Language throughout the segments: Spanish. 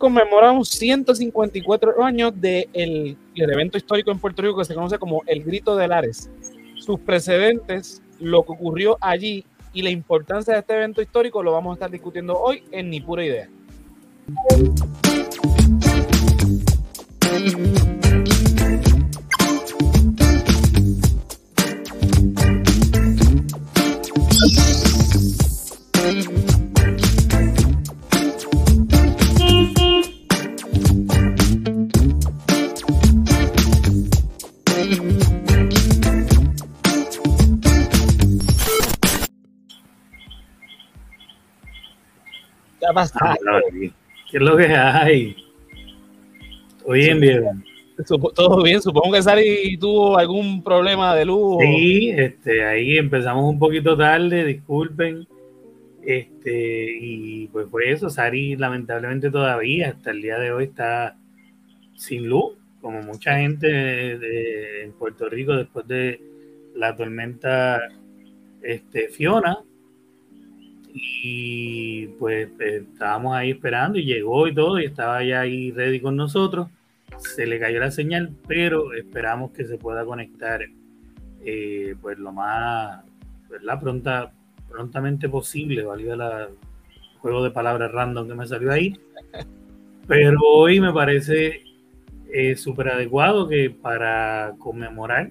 Conmemoramos 154 años del de el evento histórico en Puerto Rico que se conoce como el Grito de Lares. Sus precedentes, lo que ocurrió allí y la importancia de este evento histórico lo vamos a estar discutiendo hoy en Ni Pura Idea. Ah, ¿Qué es lo que hay? Oye, bien. Todo bien, supongo que Sari tuvo algún problema de luz. Sí, este, ahí empezamos un poquito tarde, disculpen. Este, y pues fue eso, Sari lamentablemente todavía hasta el día de hoy está sin luz, como mucha gente en Puerto Rico después de la tormenta este, Fiona, y pues eh, estábamos ahí esperando y llegó y todo y estaba ya ahí ready con nosotros. Se le cayó la señal, pero esperamos que se pueda conectar eh, pues lo más ¿verdad? Pronta, prontamente posible, valga el juego de palabras random que me salió ahí. Pero hoy me parece eh, súper adecuado que para conmemorar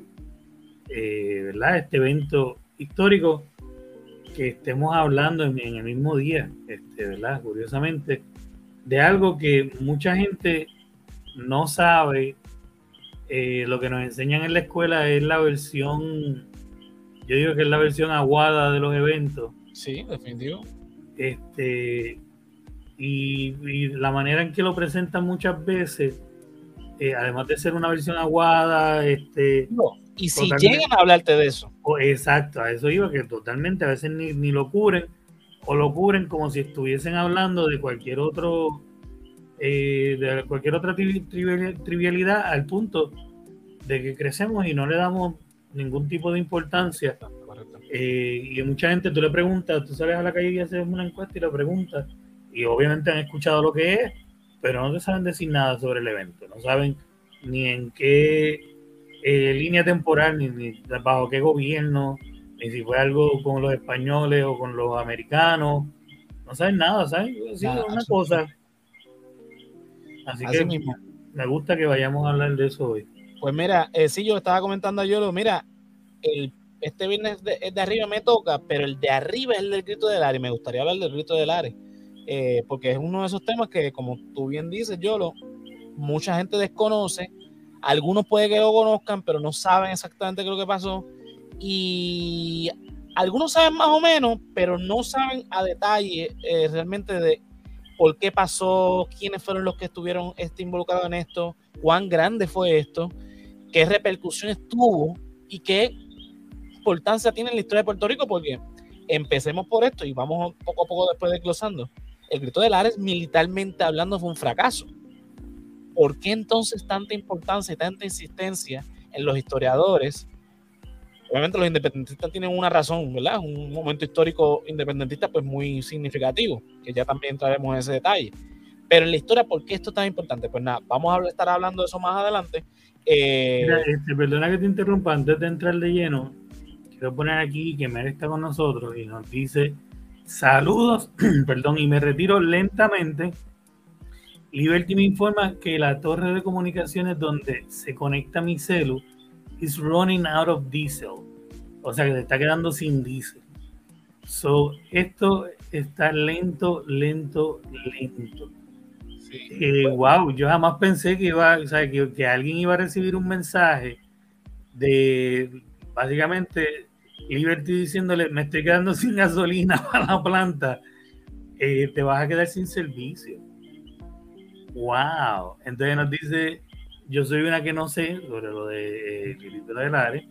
¿verdad? este evento histórico que estemos hablando en, el mismo día, este, ¿verdad? Curiosamente, de algo que mucha gente no sabe. Eh, lo que nos enseñan en la escuela es la versión, yo digo que es la versión aguada de los eventos. Sí, definitivo. Este, y, la manera en que lo presentan muchas veces, eh, además de ser una versión aguada, este, y si llegan a hablarte de eso. exacto, a eso iba, que totalmente a veces ni, lo cubren o lo cubren como si estuviesen hablando de cualquier otro, eh, de cualquier otra trivialidad al punto de que crecemos y no le damos ningún tipo de importancia. Eh, y mucha gente tú le preguntas, tú sales a la calle y haces una encuesta y le preguntas, y obviamente han escuchado lo que es, pero no te saben decir nada sobre el evento, no saben ni en qué eh, línea temporal, ni, bajo qué gobierno, ni si fue algo con los españoles o con los americanos. No saben nada, ¿saben? Sí, una cosa. Así, que me gusta que vayamos a hablar de eso hoy. Pues mira, eh, sí, yo estaba comentando a Yolo, mira, el, este viernes de, de, arriba me toca, pero el de arriba es el del grito del área. Me gustaría hablar del grito del área, eh, porque es uno de esos temas que, como tú bien dices, Yolo, mucha gente desconoce algunos puede que lo conozcan, pero no saben exactamente qué es lo que pasó. Y algunos saben más o menos, pero no saben a detalle eh, realmente de por qué pasó, quiénes fueron los que estuvieron este, involucrados en esto, cuán grande fue esto, qué repercusiones tuvo y qué importancia tiene en la historia de Puerto Rico, porque empecemos por esto y vamos poco a poco después desglosando. El grito de Lares, militarmente hablando, fue un fracaso. ¿Por qué entonces tanta importancia y tanta insistencia en los historiadores? Obviamente los independentistas tienen una razón, ¿verdad? Un momento histórico independentista pues muy significativo, que ya también entraremos en ese detalle. Pero en la historia, ¿por qué esto es tan importante? Pues nada, vamos a estar hablando de eso más adelante. Eh, este, perdona que te interrumpa, antes de entrar de lleno, quiero poner aquí que Mer está con nosotros y nos dice saludos, perdón, y me retiro lentamente Liberty me informa que la torre de comunicaciones donde se conecta mi celu is running out of diesel. O sea que se está quedando sin diésel. So, esto está lento, lento, lento. wow, eh, yo jamás pensé que iba, o sea, que, que, alguien iba a recibir un mensaje de básicamente Liberty diciéndole me estoy quedando sin gasolina para la planta, eh, te vas a quedar sin servicio. Wow. Entonces nos dice, yo soy una que no sé sobre lo de eh, del Ares,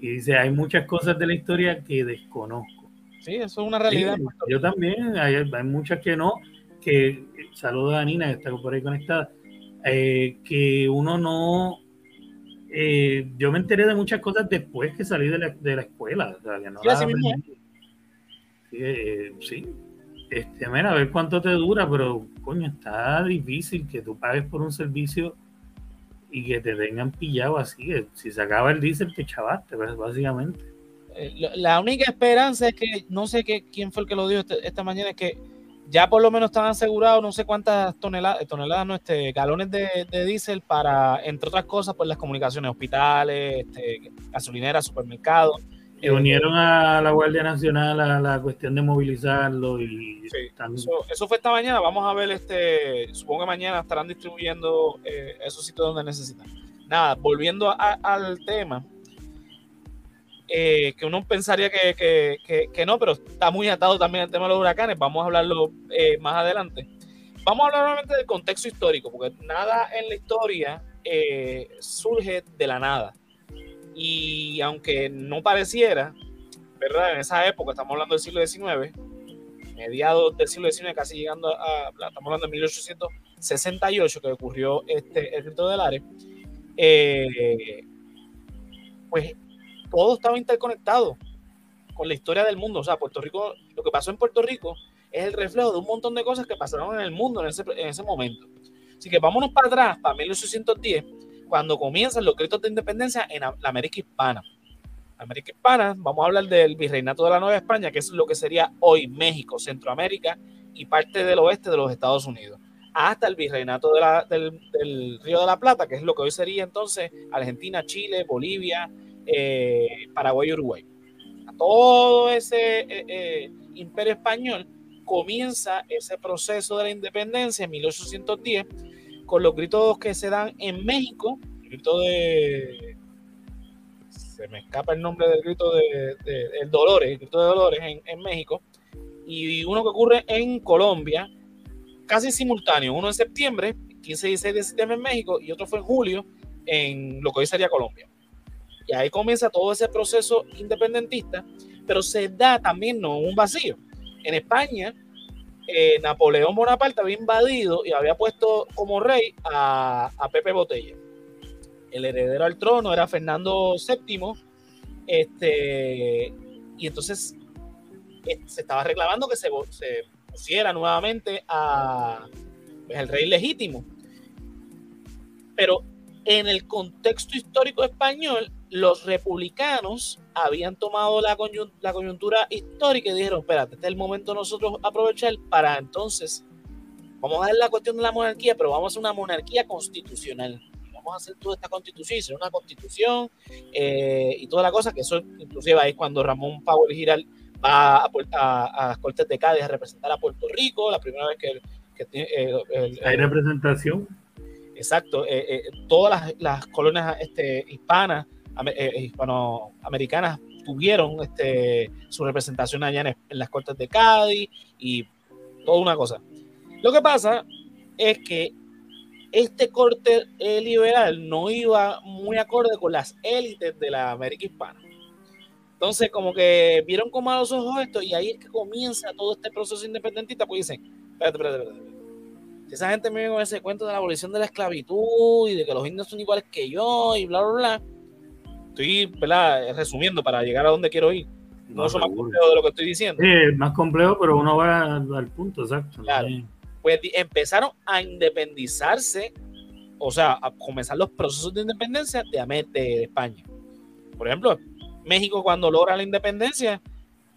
y dice, hay muchas cosas de la historia que desconozco. Sí, eso es una realidad. yo también, hay, hay, muchas que no, que, saludo a Nina que está por ahí conectada, eh, que uno no, eh, yo me enteré de muchas cosas después que salí de la, de la escuela, o sea, que no sí, sí, este, mira, a ver cuánto te dura, pero coño, está difícil que tú pagues por un servicio y que te vengan pillado así. Si se acaba el diésel, te chavaste, pues, básicamente. Eh, la única esperanza es que, no sé qué, quién fue el que lo dijo este, esta mañana, es que ya por lo menos están asegurados no sé cuántas toneladas, toneladas no, este, galones de, de diésel para, entre otras cosas, pues las comunicaciones, hospitales, este, gasolineras, supermercados. Y unieron a la Guardia Nacional a la cuestión de movilizarlo y eso, fue esta mañana. Vamos a ver, este, supongo que mañana estarán distribuyendo eh, esos sitios donde necesitan. Nada, volviendo al tema, eh, que uno pensaría que, que, no, pero está muy atado también el tema de los huracanes. Vamos a hablarlo eh, más adelante. Vamos a hablar nuevamente del contexto histórico, porque nada en la historia surge de la nada y aunque no pareciera, ¿verdad? En esa época, estamos hablando del siglo XIX, mediados del siglo XIX, casi llegando a, estamos hablando de 1868, que ocurrió este, el grito del Ares, eh, pues todo estaba interconectado con la historia del mundo. O sea, Puerto Rico, lo que pasó en Puerto Rico es el reflejo de un montón de cosas que pasaron en el mundo en ese, en ese momento. Así que vámonos para atrás, para 1810 cuando comienzan los gritos de independencia en la América Hispana. América Hispana, vamos a hablar del virreinato de la Nueva España, que es lo que sería hoy México, Centroamérica y parte del oeste de los Estados Unidos, hasta el virreinato del, Río de la Plata, que es lo que hoy sería entonces Argentina, Chile, Bolivia, eh, Paraguay y Uruguay. todo ese eh, eh, imperio español comienza ese proceso de la independencia en 1810 con los gritos que se dan en México, el grito de... Se me escapa el nombre del grito de, el Dolores, el grito de Dolores en, México, y uno que ocurre en Colombia, casi simultáneo, uno en septiembre, 15 y 16 de septiembre en México, y otro fue en julio en lo que hoy sería Colombia. Y ahí comienza todo ese proceso independentista, pero se da también no un vacío. En España eh, Napoleón Bonaparte había invadido y había puesto como rey a, Pepe Botella. El heredero al trono era Fernando VII. Este, y entonces eh, se estaba reclamando que se, pusiera nuevamente a pues, el rey legítimo. Pero en el contexto histórico español, los republicanos habían tomado la, coyuntura histórica y dijeron, espérate, este es el momento de nosotros aprovechar para entonces, vamos a ver la cuestión de la monarquía, pero vamos a hacer una monarquía constitucional. Vamos a hacer toda esta constitución, y una constitución eh, y toda la cosa, que eso inclusive ahí cuando Ramón Powell Giral va a, a, las Cortes de Cádiz a representar a Puerto Rico, la primera vez que... que Hay representación. Exacto, eh, eh, todas las, las colonias este, hispanas eh, hispanoamericanas tuvieron este, su representación allá en, las Cortes de Cádiz y toda una cosa. Lo que pasa es que este corte eh, liberal no iba muy acorde con las élites de la América hispana. Entonces, como que vieron con malos ojos esto y ahí es que comienza todo este proceso independentista, pues dicen, espérate, espérate, espérate. Si esa gente me viene con ese cuento de la abolición de la esclavitud y de que los indios son iguales que yo y bla, bla, bla, estoy resumiendo para llegar a donde quiero ir. No, es más complejo de lo que estoy diciendo. Sí, más complejo, pero uno va al, punto, exacto. Claro. Pues empezaron a independizarse, o sea, a comenzar los procesos de independencia de, de España. Por ejemplo, México cuando logra la independencia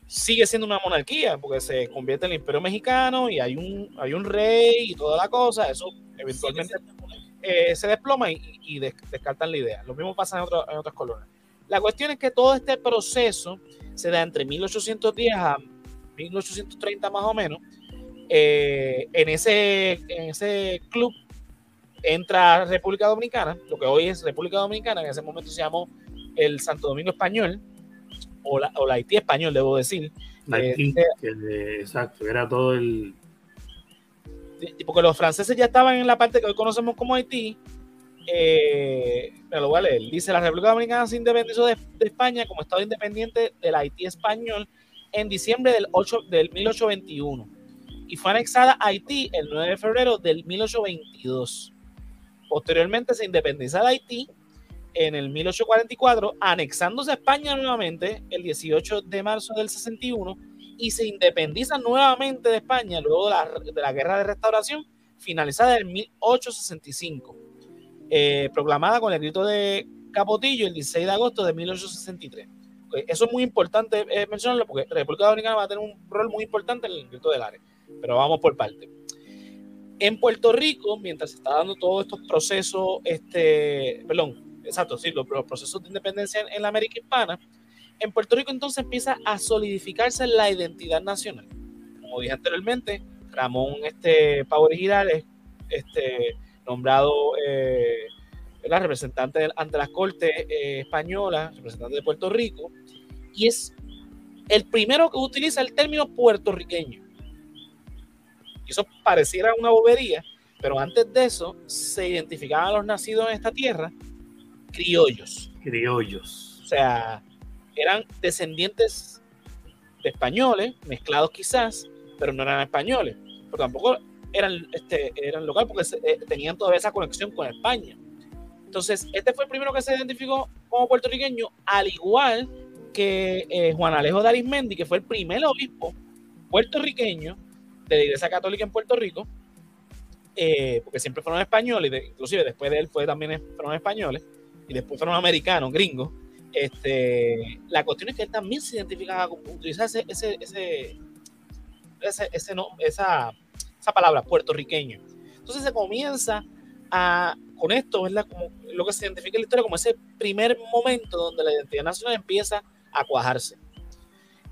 sigue siendo una monarquía, porque se convierte en el imperio mexicano y hay un, hay un rey y toda la cosa, eso eventualmente eh, se desploma y, descartan la idea. Lo mismo pasa en, en otras colonias. La cuestión es que todo este proceso se da entre 1810 a 1830 más o menos. Eh, en, ese, en ese club entra República Dominicana, lo que hoy es República Dominicana, en ese momento se llamó el Santo Domingo Español, o la, o Haití Español, debo decir. Haití, eh, exacto, era todo el, porque los franceses ya estaban en la parte que hoy conocemos como Haití. Eh, lo voy a leer. Dice: La República Dominicana se independizó de, España como Estado independiente del Haití español en diciembre del, 8, del 1821 y fue anexada a Haití el 9 de febrero del 1822. Posteriormente se independiza de Haití en el 1844, anexándose a España nuevamente el 18 de marzo del 61 y se independiza nuevamente de España luego de la, de la Guerra de Restauración, finalizada en 1865, eh, proclamada con el grito de Capotillo el 16 de agosto de 1863. Eso es muy importante eh, mencionarlo porque República Dominicana va a tener un rol muy importante en el grito del área, pero vamos por parte. En Puerto Rico, mientras se está dando todos estos procesos, este, perdón, exacto, sí, los, procesos de independencia en, la América Hispana, en Puerto Rico entonces empieza a solidificarse la identidad nacional. Como dije anteriormente, Ramón este, Power Girales, este, nombrado eh, representante ante las Cortes eh, Españolas, representante de Puerto Rico, y es el primero que utiliza el término puertorriqueño. Y eso pareciera una bobería, pero antes de eso se identificaban a los nacidos en esta tierra criollos. Criollos. O sea, eran descendientes de españoles, mezclados quizás, pero no eran españoles. Pero tampoco eran, este, eran locales porque eh, tenían toda esa conexión con España. Entonces, este fue el primero que se identificó como puertorriqueño, al igual que eh, Juan Alejo de Arismendi, que fue el primer obispo puertorriqueño de la Iglesia Católica en Puerto Rico, eh, porque siempre fueron españoles, inclusive después de él fue también fueron españoles, y después fueron americanos, gringos. Este, la cuestión es que él también se identificaba con utilizar ese, ese, ese, ese, no, esa, esa palabra, puertorriqueño. Entonces se comienza a, con esto, es como lo que se identifica en la historia como ese primer momento donde la identidad nacional empieza a cuajarse.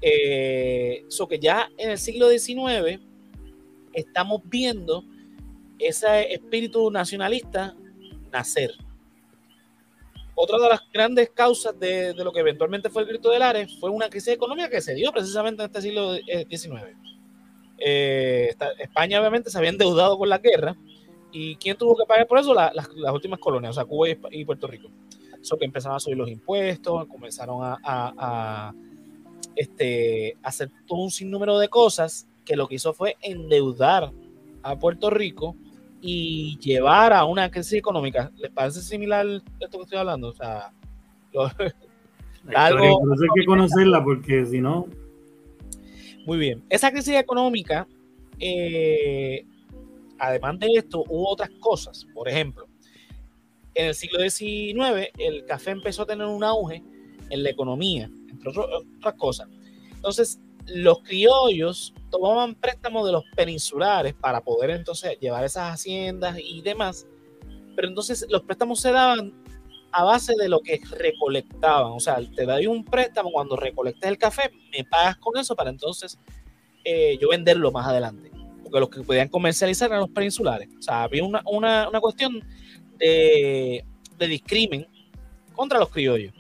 Eso eh, que ya en el siglo XIX estamos viendo ese espíritu nacionalista nacer. Otra de las grandes causas de, lo que eventualmente fue el grito del Ares fue una crisis económica que se dio precisamente en este siglo XIX. Eh, España obviamente se había endeudado con la guerra ¿Y quién tuvo que pagar por eso? las, últimas colonias, o sea, Cuba y, Puerto Rico. Eso que empezaron a subir los impuestos, comenzaron a, este, hacer todo un sinnúmero de cosas que lo que hizo fue endeudar a Puerto Rico y llevar a una crisis económica. ¿Les parece similar esto que estoy hablando? O sea, algo, hay que conocerla porque si no... Muy bien. Esa crisis económica eh, además de esto, hubo otras cosas. Por ejemplo, en el siglo XIX, el café empezó a tener un auge en la economía, entre otras cosas. Entonces, los criollos tomaban préstamos de los peninsulares para poder entonces llevar esas haciendas y demás. Pero entonces los préstamos se daban a base de lo que recolectaban. O sea, te doy un préstamo cuando recolectes el café, me pagas con eso para entonces eh, yo venderlo más adelante porque los que podían comercializar eran los peninsulares. O sea, había una, una, una cuestión de, de discrimen contra los criollos.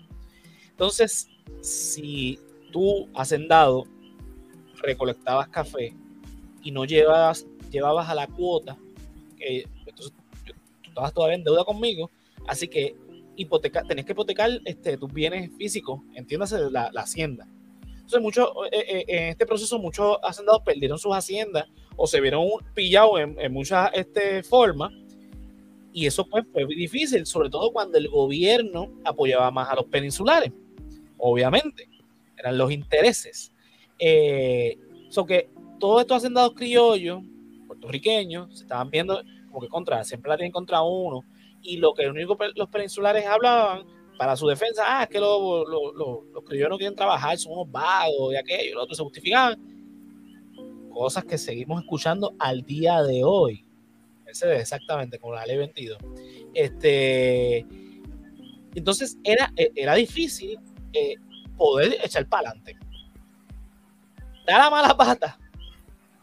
Entonces, si tú, hacendado, recolectabas café y no llevabas, llevabas a la cuota, entonces tú estabas todavía en deuda conmigo, así que hipoteca, tenés que hipotecar este, tus bienes físicos, entiéndase la, hacienda. Entonces, mucho, eh, eh, en este proceso, muchos hacendados perdieron sus haciendas o se vieron pillados en, muchas este, formas. Y eso pues, fue difícil, sobre todo cuando el gobierno apoyaba más a los peninsulares. Obviamente, eran los intereses. Eh, que todos estos hacendados criollos, puertorriqueños, se estaban viendo como que contra, siempre la tienen contra uno. Y lo que único los peninsulares hablaban para su defensa, ah, es que los, los, criollos no quieren trabajar, son unos vagos y aquello, lo otro, se justificaban cosas que seguimos escuchando al día de hoy. Ese es exactamente como la ley 22. Este, entonces era, e, era difícil eh, poder echar para adelante. Da la mala pata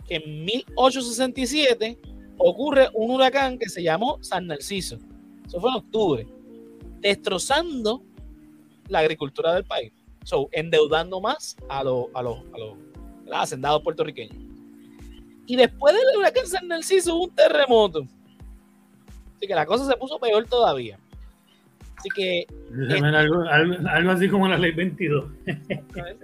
que en 1867 ocurre un huracán que se llamó San Narciso. Eso fue en octubre. Destrozando la agricultura del país. Endeudando más a los, a los, a los hacendados puertorriqueños. Y después del huracán San Narciso hubo un terremoto. Así que la cosa se puso peor todavía. Así que. algo, algo, así como la ley 22.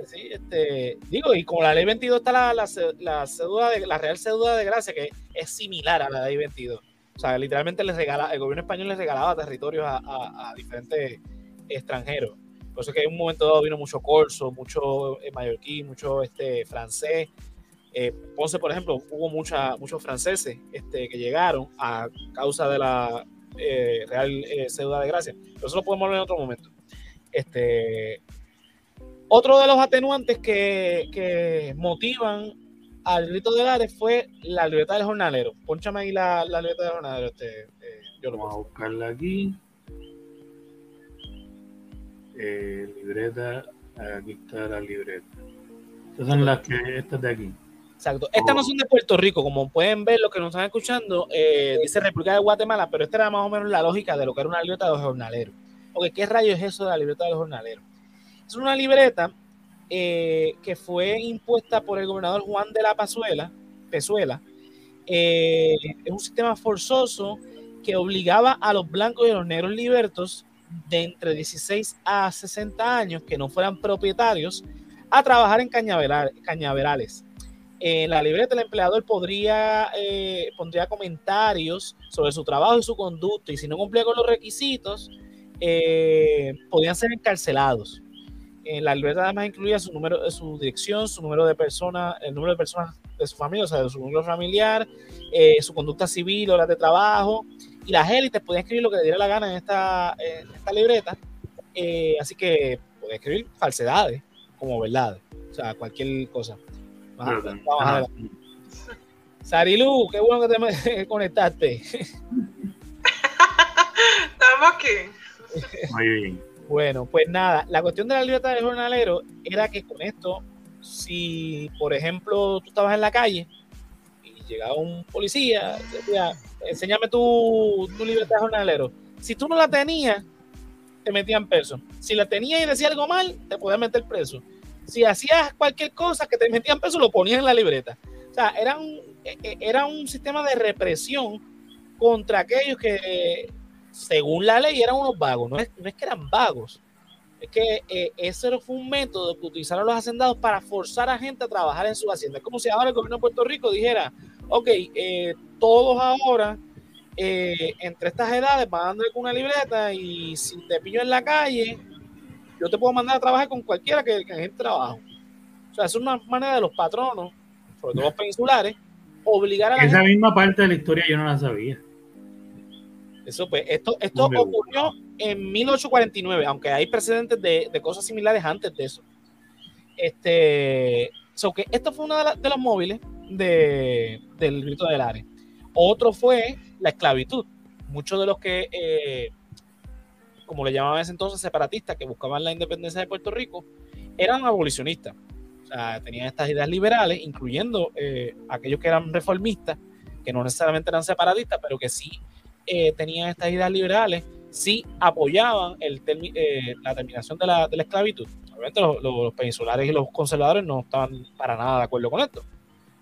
sí, este, digo, y como la ley 22 está la, la, la, de, la Real Cédula de Gracia, que es similar a la ley 22. O sea, literalmente les regala, el gobierno español les regalaba territorios a, a, diferentes extranjeros. Por eso que en un momento dado vino mucho corso, mucho eh, mallorquí, mucho este, francés. Eh, Ponce, por ejemplo, hubo mucha, muchos franceses este, que llegaron a causa de la eh, Real eh, Ciudad de Gracia. Pero eso lo podemos hablar en otro momento. Este, otro de los atenuantes que, que motivan al grito de Lares fue la libertad del jornalero. Pónchame ahí la, la libertad del jornalero. Este, eh, yo lo Vamos a buscarla aquí. Eh, libreta, aquí está la libreta. Estas son las que, estas de aquí. Exacto. Estas no son de Puerto Rico, como pueden ver, los que nos están escuchando, eh, dice República de Guatemala, pero esta era más o menos la lógica de lo que era una libreta de los jornaleros. ¿qué rayos es eso de la libreta de los jornaleros? Es una libreta eh, que fue impuesta por el gobernador Juan de la Pazuela, Pezuela. Eh, es un sistema forzoso que obligaba a los blancos y a los negros libertos de entre 16 a 60 años que no fueran propietarios a trabajar en cañaveral, cañaverales. En la libreta el empleador podría eh, pondría comentarios sobre su trabajo y su conducta y si no cumplía con los requisitos eh, podían ser encarcelados. En la libreta además incluía su número, su dirección, su número de personas, el número de personas de su familia, o sea, de su número familiar, eh, su conducta civil, horas de trabajo, y las élites podían escribir lo que le diera la gana en esta, en esta libreta, eh, así que podían escribir falsedades como verdades, o sea, cualquier cosa. Ajá. Sarilu, qué bueno que te me- conectaste. Estamos aquí. Muy bien. Bueno, pues nada, la cuestión de la libertad del jornalero era que con esto, si por ejemplo tú estabas en la calle y llegaba un policía, decía, enséñame tu, tu libertad de jornalero. Si tú no la tenías, te metían preso. Si la tenías y decía algo mal, te podían meter preso. Si hacías cualquier cosa que te metían preso, lo ponías en la libreta. O sea, era un, eh, eh, era un sistema de represión contra aquellos que según la ley eran unos vagos, no es, no es que eran vagos, es que eh, ese fue un método que utilizaron los hacendados para forzar a gente a trabajar en su hacienda. Es como si ahora el gobierno de Puerto Rico dijera, ok, eh, todos ahora eh, entre estas edades van andar con una libreta y si te pillo en la calle, yo te puedo mandar a trabajar con cualquiera que, que necesite trabajo. O sea, es una manera de los patronos, sobre todo los peninsulares, obligar a la gente Esa misma parte de la historia yo no la sabía. Eso pues, esto, esto ocurrió en 1849, aunque hay precedentes de, de cosas similares antes de eso. Este, so que esto fue uno de, la- de los móviles de, del grito del Ares. Otro fue la esclavitud. Muchos de los que, eh, como le llamaban en ese entonces, separatistas, que buscaban la independencia de Puerto Rico, eran abolicionistas. O sea, tenían estas ideas liberales, incluyendo eh, aquellos que eran reformistas, que no necesariamente eran separatistas, pero que sí eh, tenían estas ideas liberales, sí apoyaban el eh, la terminación de la, de la esclavitud. Obviamente los, peninsulares y los conservadores no estaban para nada de acuerdo con esto.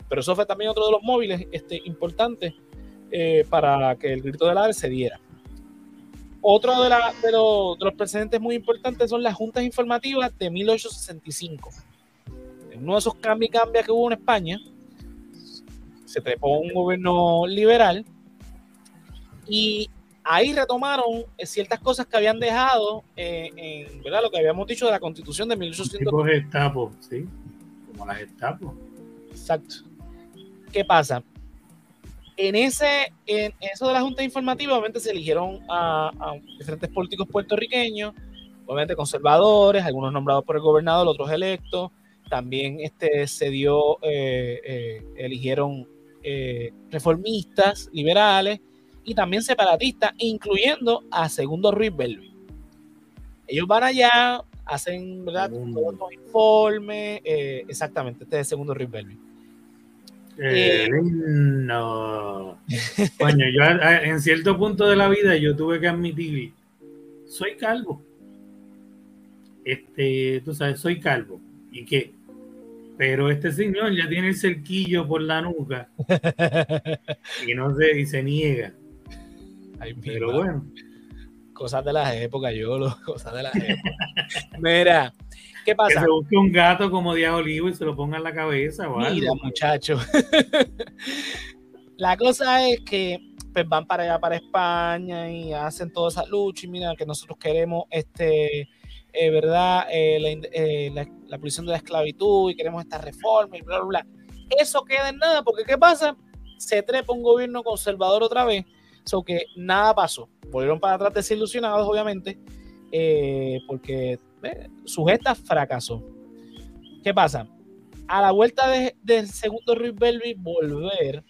Pero eso fue también otro de los móviles este, importantes para que el grito del Ares se diera. Otro de, la- de los, de los precedentes muy importantes son las juntas informativas de 1865. En uno de esos cambios y cambios que hubo en España, se trepó un gobierno liberal y ahí retomaron eh, ciertas cosas que habían dejado eh, en ¿verdad? lo que habíamos dicho de la constitución de 1800. Tipo Gestapo, ¿sí? Como las Gestapo. Exacto. ¿Qué pasa? En ese, en eso de la Junta Informativa, obviamente se eligieron a, a diferentes políticos puertorriqueños, obviamente conservadores, algunos nombrados por el gobernador, otros electos. También este, se dio, eh, eh, eligieron eh, reformistas, liberales y también separatistas, incluyendo a Segundo Ruiz Belvi. Ellos van allá, hacen ¿verdad? Todos los informes, exactamente, este es Segundo Ruiz Belvi. Eh, no. Coño, yo a- a- en cierto punto de la vida yo tuve que admitir, soy calvo. Este, tú sabes, soy calvo. ¿Y qué? Pero este señor ya tiene el cerquillo por la nuca y no sé, y se niega. Ay, Pero bueno, Cosas de las épocas, yo lo, cosas de las épocas. Mira, ¿qué que pasa? se busque un gato como Díaz Olivo y se lo ponga en la cabeza o Mira, algo. muchacho. La cosa es que pues, van para allá, para España y hacen toda esa lucha y mira que nosotros queremos este eh, ¿verdad? Eh, la, eh, la, la abolición de la esclavitud y queremos esta reforma y bla, bla, bla. Eso queda en nada, porque ¿qué pasa? Se trepa un gobierno conservador otra vez, so que nada pasó. Volvieron para atrás desilusionados, obviamente, eh, porque eh, su gesta fracasó. ¿Qué pasa? A la vuelta de- del segundo Ruiz Belvi volver,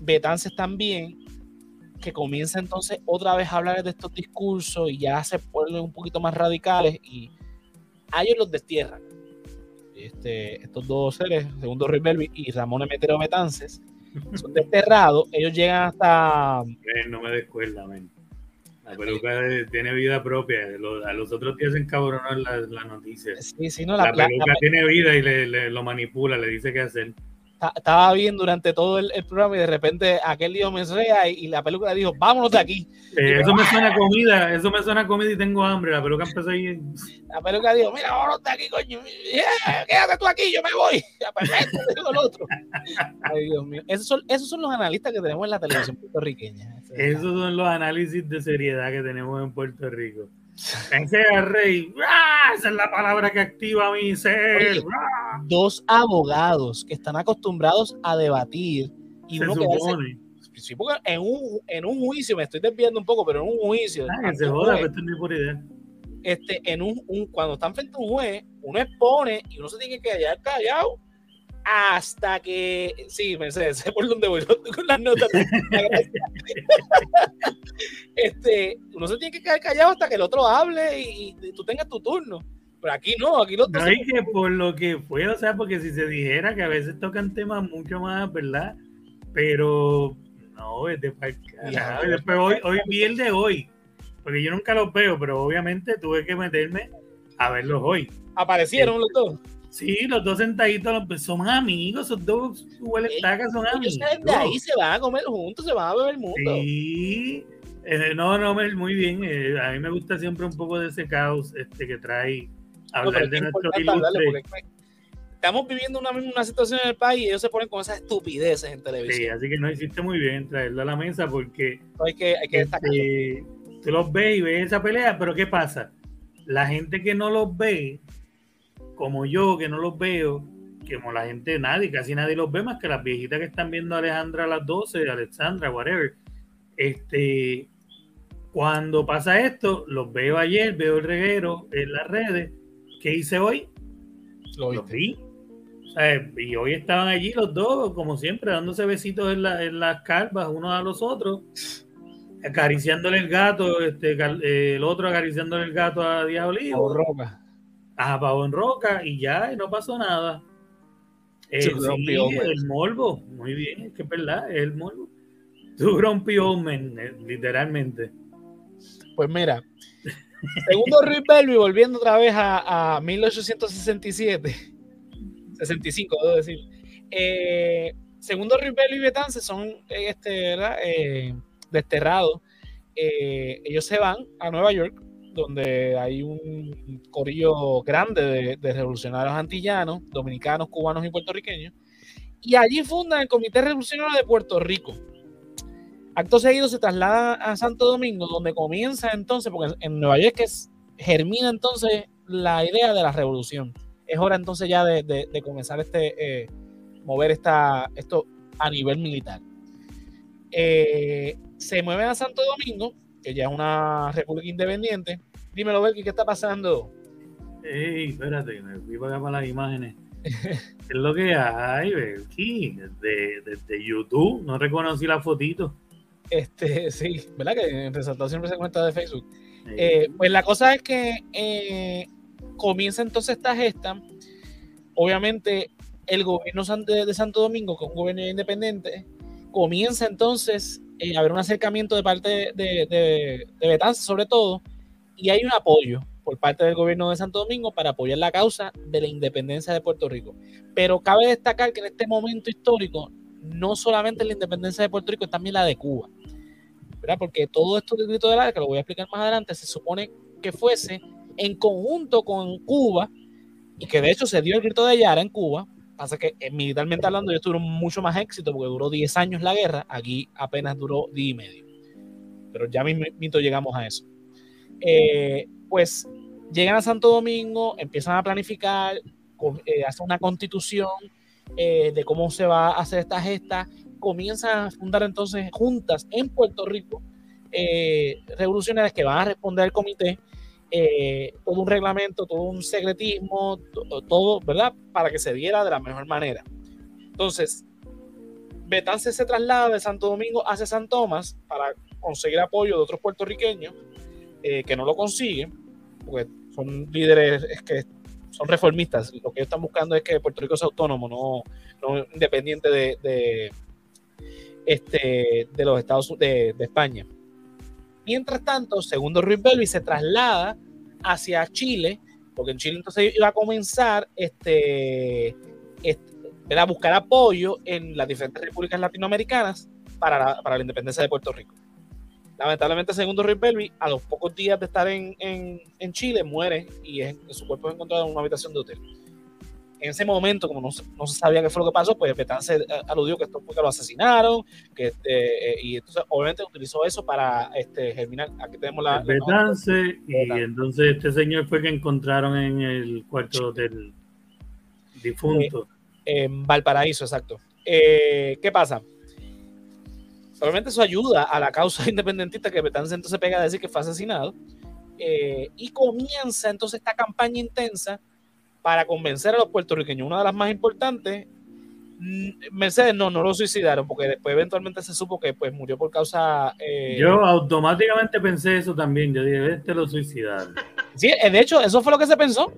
Betances también, que comienza entonces otra vez a hablar de estos discursos y ya se ponen un poquito más radicales y a ellos los destierran. Este, estos dos seres, segundo Ruiz Belvi y Ramón Emetero Betances, son desterrados. Ellos llegan hasta Eh, no me descuerda, men. La peluca de- tiene vida propia. Los- a los otros días se encabronó en la, la noticia. Sí, sí, no, La, la, la- peluca tiene vida y le, le- lo manipula, le dice qué hacer. Ta- estaba bien durante todo el, el programa y de repente aquel dijo mensea y, y la película dijo, vámonos de aquí. Eh, eso me suena a comida, eso me suena a comida y tengo hambre. La peluca empezó ahí. La peluca dijo, mira, vámonos de aquí, coño. Yeah, quédate tú aquí, yo me voy. Perfecto, el otro. Ay, Dios mío. Esos son, esos son los analistas que tenemos en la televisión puertorriqueña. Esos son los análisis de seriedad que tenemos en Puerto Rico. Ese es rey. ¡Ah! Esa es la palabra que activa mi ser. ¡Ah! Dos abogados que están acostumbrados a debatir y Se uno quedarse supone. Porque en un, en un juicio, me estoy desviando un poco, pero en un juicio, Ah, se joda, juez, pero esto no es por idea. este, en un, un- cuando están frente a un juez, uno expone y uno se tiene que quedar callado hasta que, sí, me sé, por dónde voy con las notas. este, uno se tiene que quedar callado hasta que el otro hable y, y tú tengas tu turno. Pero aquí no, aquí No se- hay que por lo que fue, o sea, porque si se dijera que a veces tocan temas mucho más, ¿verdad? Pero no, es de. Ya, después hoy, hoy vi el de hoy, porque yo nunca los veo, pero obviamente tuve que meterme a verlos hoy. aparecieron los dos. Sí, los dos sentaditos, pues, son amigos, esos dos huele Ey, tacas son amigos. de ahí, se van a comer juntos, se van a beber mundo. Sí, Eh, no, no, muy bien. eh, a mí me gusta siempre un poco de ese caos este, que trae hablar de nuestro ilustre. estamos viviendo una, una situación en el país y ellos se ponen con esas estupideces en Sí, televisión. así que no hiciste muy bien en traerlo a la mesa porque hay que, hay que este, tú los ves y ves esa pelea, pero ¿qué pasa? La gente que no los ve, como yo que no los veo, que como la gente, nadie, casi nadie los ve más que las viejitas que están viendo a Alejandra a las 12, Alexandra, whatever. Este, cuando pasa esto, los veo ayer, veo el reguero en las redes. ¿Qué hice hoy? Lo Los vi. O sea, y hoy estaban allí los dos, como siempre, dándose besitos en, la- en las calvas unos a los otros, acariciándole el gato, este, el otro acariciándole el gato a Díaz Olivo. A Pavón Roca, y ya, no pasó nada. Eh, sí, el morbo, muy bien, es que es verdad, es el morbo. Grumpy old man, eh, literalmente. Pues mira, segundo Ruiz Belvi, volviendo otra vez a, a 1867, 65, debo decir. Eh, segundo Ruiz Belvi y Betance son este, ¿verdad? Eh, desterrados. Ellos se van a Nueva York, donde hay un corillo grande de, revolucionarios antillanos, dominicanos, cubanos y puertorriqueños. Y allí fundan el Comité Revolucionario de Puerto Rico. Acto seguido se traslada a Santo Domingo, donde comienza entonces, porque en Nueva York es- germina entonces la idea de la revolución. Es hora entonces ya de comenzar este, eh, mover esta, esto a nivel militar. Eh, se mueven a Santo Domingo, que ya es una república independiente. Dímelo, Belki, ¿qué está pasando? Ey, espérate, me fui para acá para las imágenes. ¿Qué es lo que hay, Belki? Desde, desde YouTube, no reconocí la fotito. Este, sí, ¿verdad? Que en resaltado siempre se cuenta de Facebook. Eh, Eh, pues la cosa es que eh, comienza entonces esta gesta. Obviamente, el gobierno de, Santo Domingo, que es un gobierno independiente, comienza entonces eh, a haber un acercamiento de parte de, de, de, Betances, sobre todo, y hay un apoyo por parte del gobierno de Santo Domingo para apoyar la causa de la independencia de Puerto Rico. Pero cabe destacar que en este momento histórico, no solamente la independencia de Puerto Rico, es también la de Cuba. ¿verdad? Porque todo esto del grito del que lo voy a explicar más adelante, se supone que fuese en conjunto con Cuba, y que de hecho se dio el grito de Yara en Cuba. Pasa que eh, militarmente hablando, ellos tuvieron mucho más éxito porque duró 10 años la guerra, aquí apenas duró 10 y medio. Pero ya mismito llegamos a eso. Eh, pues llegan a Santo Domingo, empiezan a planificar, eh, hacen una constitución eh, de cómo se va a hacer esta gesta, comienzan a fundar entonces juntas en Puerto Rico revolucionarias que van a responder al comité, todo un reglamento, todo un secretismo, todo, ¿verdad? Para que se diera de la mejor manera. Entonces, Betance se traslada de Santo Domingo hacia San Tomás para conseguir apoyo de otros puertorriqueños que no lo consiguen, porque son líderes que son reformistas. Lo que ellos están buscando es que Puerto Rico sea autónomo, no, independiente de, este, de los Estados de, de España. Mientras tanto, segundo Ruiz Belvi se traslada hacia Chile, porque en Chile entonces iba a comenzar este, este a buscar apoyo en las diferentes repúblicas latinoamericanas para para la independencia de Puerto Rico. Lamentablemente, segundo Rick Belvi, a los pocos días de estar en, en, Chile, muere y su cuerpo es encontrado en una habitación de hotel. En ese momento, como no, no se sabía qué fue lo que pasó, pues se eh, aludió que esto fue que lo asesinaron, que este, eh, y entonces obviamente utilizó eso para este, germinar. Aquí tenemos la... Betance, y entonces este señor fue que encontraron en el cuarto del difunto. Eh, en Valparaíso, exacto. ¿Qué pasa? Obviamente eso ayuda a la causa independentista que Betance entonces pega a decir que fue asesinado. Eh, y comienza entonces esta campaña intensa para convencer a los puertorriqueños. Una de las más importantes, mm, Mercedes no, no lo suicidaron, porque después eventualmente se supo que pues murió por causa... Eh, yo automáticamente pensé eso también, yo dije, este lo suicidaron. Sí, eh, de hecho, eso fue lo que se pensó.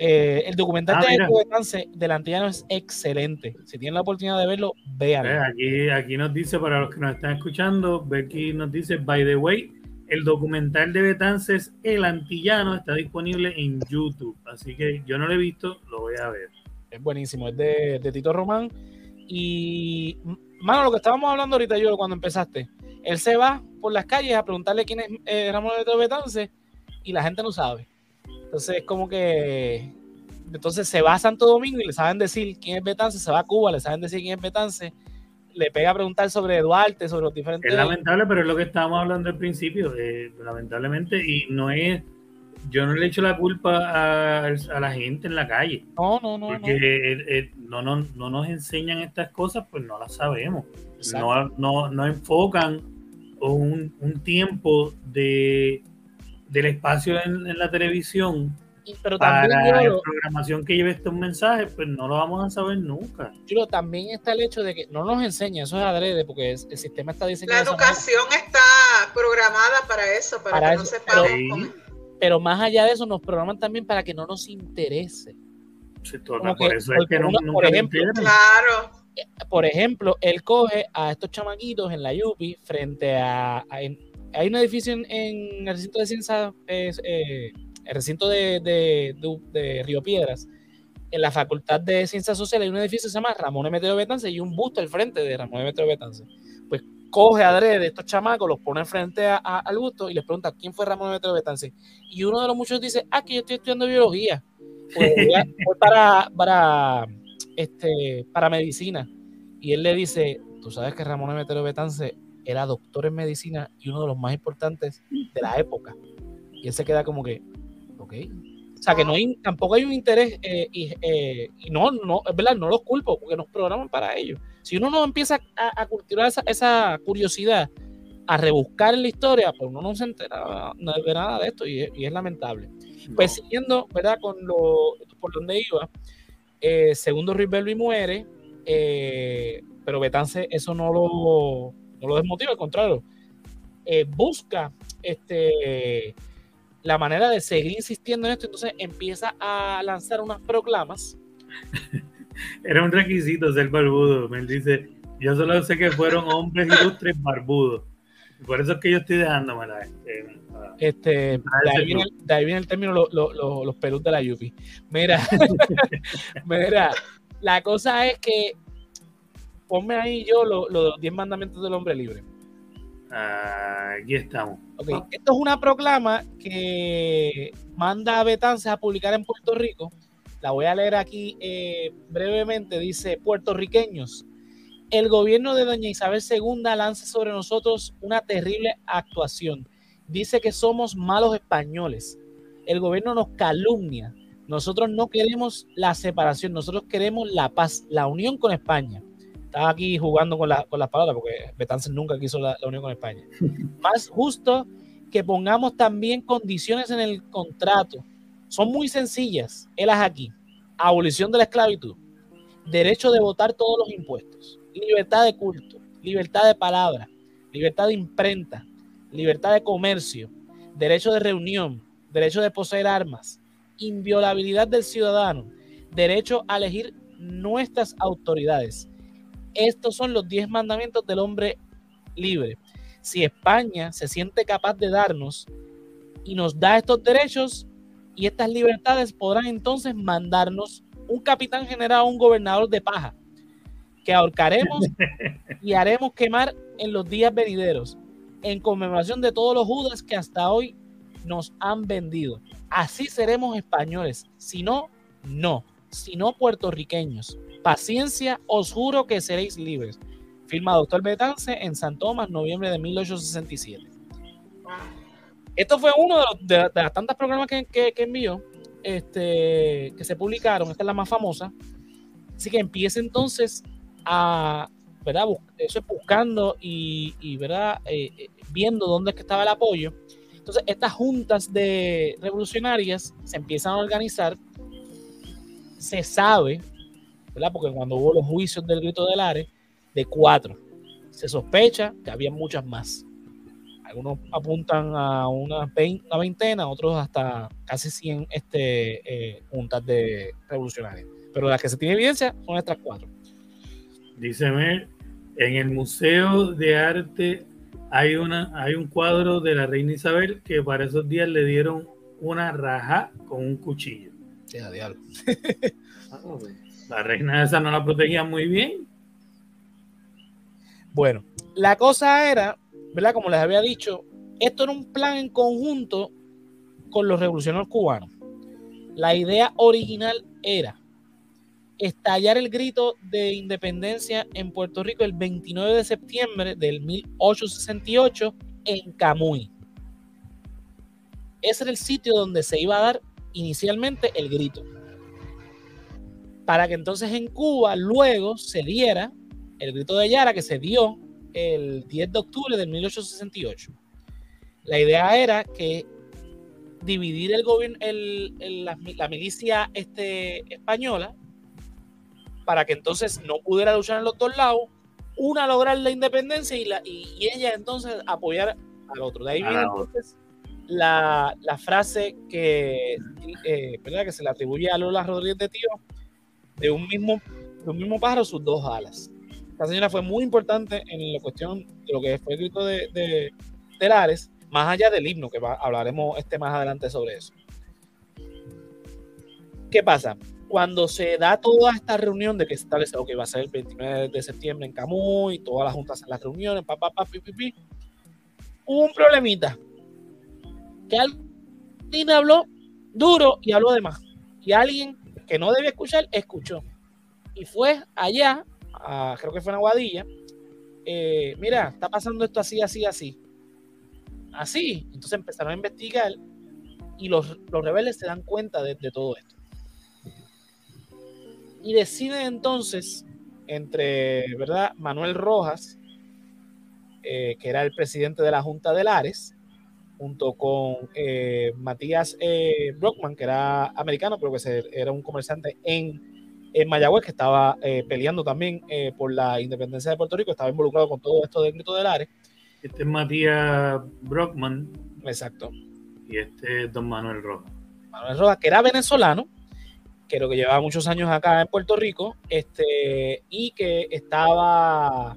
Eh, el documental ah, de, del Antillano es excelente. Si tienen la oportunidad de verlo, véanlo. Eh, aquí, aquí nos dice, para los que nos están escuchando, Becky nos dice, by the way, el documental de Betances, El Antillano, está disponible en YouTube. Así que yo no lo he visto, lo voy a ver. Es buenísimo, es de, Tito Román. Y, mano, lo que estábamos hablando ahorita, yo cuando empezaste, él se va por las calles a preguntarle quién es eh, Ramón de Betance y la gente no sabe. Entonces es como que entonces se va a Santo Domingo y le saben decir quién es Betance, se va a Cuba, le saben decir quién es Betance, le pega a preguntar sobre Duarte, sobre los diferentes... Es lamentable, pero es lo que estábamos hablando al principio, eh, lamentablemente, y no es, yo no le echo la culpa a, la gente en la calle. No, no, no. Porque no. no, no, nos enseñan estas cosas, pues no las sabemos. No, no, no enfocan un, un tiempo de del espacio en, la televisión pero también para la programación que lleve este mensaje, pues no lo vamos a saber nunca. Pero también está el hecho de que no nos enseña, eso es adrede, porque el, sistema está diseñado. La educación está programada para eso, para, que no sepamos. Pero, pero, más allá de eso, nos programan también para que no nos interese. por eso es que no, por ejemplo, claro. Por ejemplo, él coge a estos chamaquitos en la Yupi frente a hay un edificio en, el recinto de ciencias, eh, el recinto de, Río Piedras, en la Facultad de Ciencias Sociales hay un edificio que se llama Ramón Emeteo Betance y un busto al frente de Ramón Emeteo Betance. Pues coge a de estos chamacos, los pone frente al busto y les pregunta quién fue Ramón Emeteo Betance. Y uno de los muchos dice, ah, que yo estoy estudiando biología. Pues para, para, este, para medicina. Y él le dice, tú sabes que Ramón Emeteo Betance era doctor en medicina y uno de los más importantes de la época. Y él se queda como que, ok. O sea, que no hay, tampoco hay un interés, eh, eh, y, no, no, es verdad, no los culpo, porque nos programan para ello. Si uno no empieza a, cultivar esa, curiosidad, a rebuscar en la historia, pues uno no se entera no ve nada de esto y es, lamentable. Pues siguiendo, ¿verdad? Con lo, por donde iba, eh, segundo Rick muere, pero Betance eso no lo, no lo desmotiva, al contrario, eh, busca este, la manera de seguir insistiendo en esto, entonces empieza a lanzar unas proclamas. Era un requisito ser barbudo, me dice, yo solo sé que fueron hombres ilustres barbudos. Por eso es que yo estoy dejándomela. Este, este de, ahí viene, el término los pelus de la Yupi. Mira, mira, la cosa es que ponme ahí yo los 10 mandamientos del hombre libre. aquí estamos. Esto es una proclama que manda a Betances a publicar en Puerto Rico. La voy a leer aquí eh, brevemente. Dice, puertorriqueños, el gobierno de doña Isabel II lanza sobre nosotros una terrible actuación dice que somos malos españoles. El gobierno nos calumnia. Nosotros no queremos la separación, nosotros queremos la paz, la unión con España. Aquí jugando con, con las palabras porque Betances nunca quiso la, unión con España. Más justo que pongamos también condiciones en el contrato. Son muy sencillas. Elas aquí. Abolición de la esclavitud. Derecho de votar todos los impuestos. Libertad de culto. Libertad de palabra. Libertad de imprenta. Libertad de comercio. Derecho de reunión. Derecho de poseer armas. Inviolabilidad del ciudadano. Derecho a elegir nuestras autoridades. Estos son los diez mandamientos del hombre libre si España se siente capaz de darnos y nos da estos derechos y estas libertades, podrán entonces mandarnos un capitán general o un gobernador de paja que ahorcaremos y haremos quemar en los días venideros, en conmemoración de todos los judas que hasta hoy nos han vendido. Así seremos españoles, si no, no, si no puertorriqueños. Paciencia, os juro que seréis libres. Firma Doctor Betance en San Tomás, noviembre de 1867. Esto fue uno de, las tantas programas que, envió, este, que se publicaron. Esta es la más famosa. Así que empieza entonces a, ¿verdad? Eso es buscando y, ¿verdad? Eh, eh, viendo dónde es que estaba el apoyo. Entonces, estas juntas de revolucionarias se empiezan a organizar. Se sabe, ¿verdad? Porque cuando hubo los juicios del grito del Ares, de cuatro. Se sospecha que había muchas más. Algunos apuntan a una, veintena, otros hasta casi 100 este, eh, juntas de revolucionarios. Pero las que se tiene evidencia son estas cuatro. Díceme, en el Museo de Arte hay, una, hay un cuadro de la reina Isabel que para esos días le dieron una raja con un cuchillo. Ah, la reina esa no la protegía muy bien. Bueno, la cosa era, ¿verdad? Como les había dicho, esto era un plan en conjunto con los revolucionarios cubanos. La idea original era estallar el grito de independencia en Puerto Rico el 29 de septiembre del 1868 en Camuy. Ese era el sitio donde se iba a dar inicialmente el grito. Para que entonces en Cuba luego se diera el grito de Yara que se dio el 10 de octubre de 1868. La idea era que dividir el gobierno, la, milicia este, española, para que entonces no pudiera luchar en los dos lados, una lograr la independencia y, la, y, ella entonces apoyar al otro. De ahí viene entonces la, frase que, eh, que se le atribuye a Lola Rodríguez de Tío, de un mismo, de un mismo pájaro sus dos alas. Esta señora fue muy importante en la cuestión de lo que fue el grito de, de, Lares, más allá del himno, que hablaremos este más adelante sobre eso. ¿Qué pasa? Cuando se da toda esta reunión de que se establece, que va a ser el 29 de septiembre en Camuy, todas las juntas en las reuniones, papá, papá, pi, pi, hubo un problemita. Que alguien habló duro y habló de más. Y alguien que no debía escuchar, escuchó. Y fue allá creo que fue en Aguadilla, eh, mira, está pasando esto así, así, así. Así. Entonces empezaron a investigar y los, rebeldes se dan cuenta de, todo esto. Y deciden entonces entre, ¿verdad? Manuel Rojas, eh, que era el presidente de la Junta de Lares, junto con eh, Matías Brockman, que era americano, pero que era un comerciante en en Mayagüez, que estaba eh, peleando también eh, por la independencia de Puerto Rico, estaba involucrado con todo esto del grito del Ares. Este es Matías Brockman. Exacto. Y este es don Manuel Rojas. Manuel Rojas, que era venezolano, que lo que llevaba muchos años acá en Puerto Rico, este, y que estaba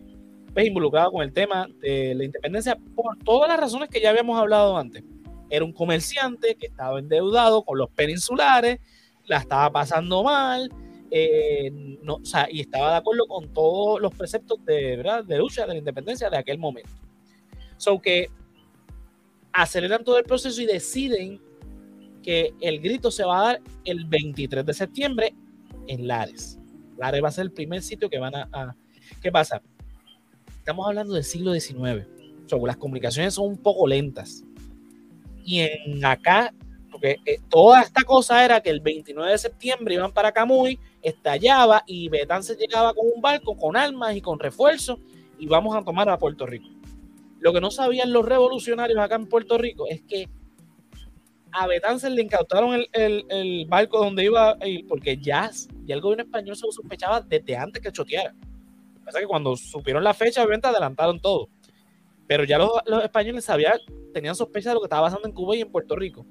pues, involucrado con el tema de la independencia por todas las razones que ya habíamos hablado antes. Era un comerciante que estaba endeudado con los peninsulares, la estaba pasando mal, eh, no, o sea, y estaba de acuerdo con todos los preceptos de, ¿verdad? de lucha de la independencia de aquel momento. So que aceleran todo el proceso y deciden que el grito se va a dar el 23 de septiembre en Lares. Lares va a ser el primer sitio que van a... ¿Qué pasa? Estamos hablando del siglo XIX. So, las comunicaciones son un poco lentas. Y en acá, porque eh, toda esta cosa era que el 29 de septiembre iban para Camuy, estallaba y Betance llegaba con un barco, con armas y con refuerzos, y vamos a tomar a Puerto Rico. Lo que no sabían los revolucionarios acá en Puerto Rico es que a Betances le incautaron el, barco donde iba a ir, porque ya, ya el gobierno español se sospechaba desde antes que choteara. Pasa que cuando supieron la fecha, obviamente adelantaron todo. Pero ya los, españoles sabían, tenían sospecha de lo que estaba pasando en Cuba y en Puerto Rico.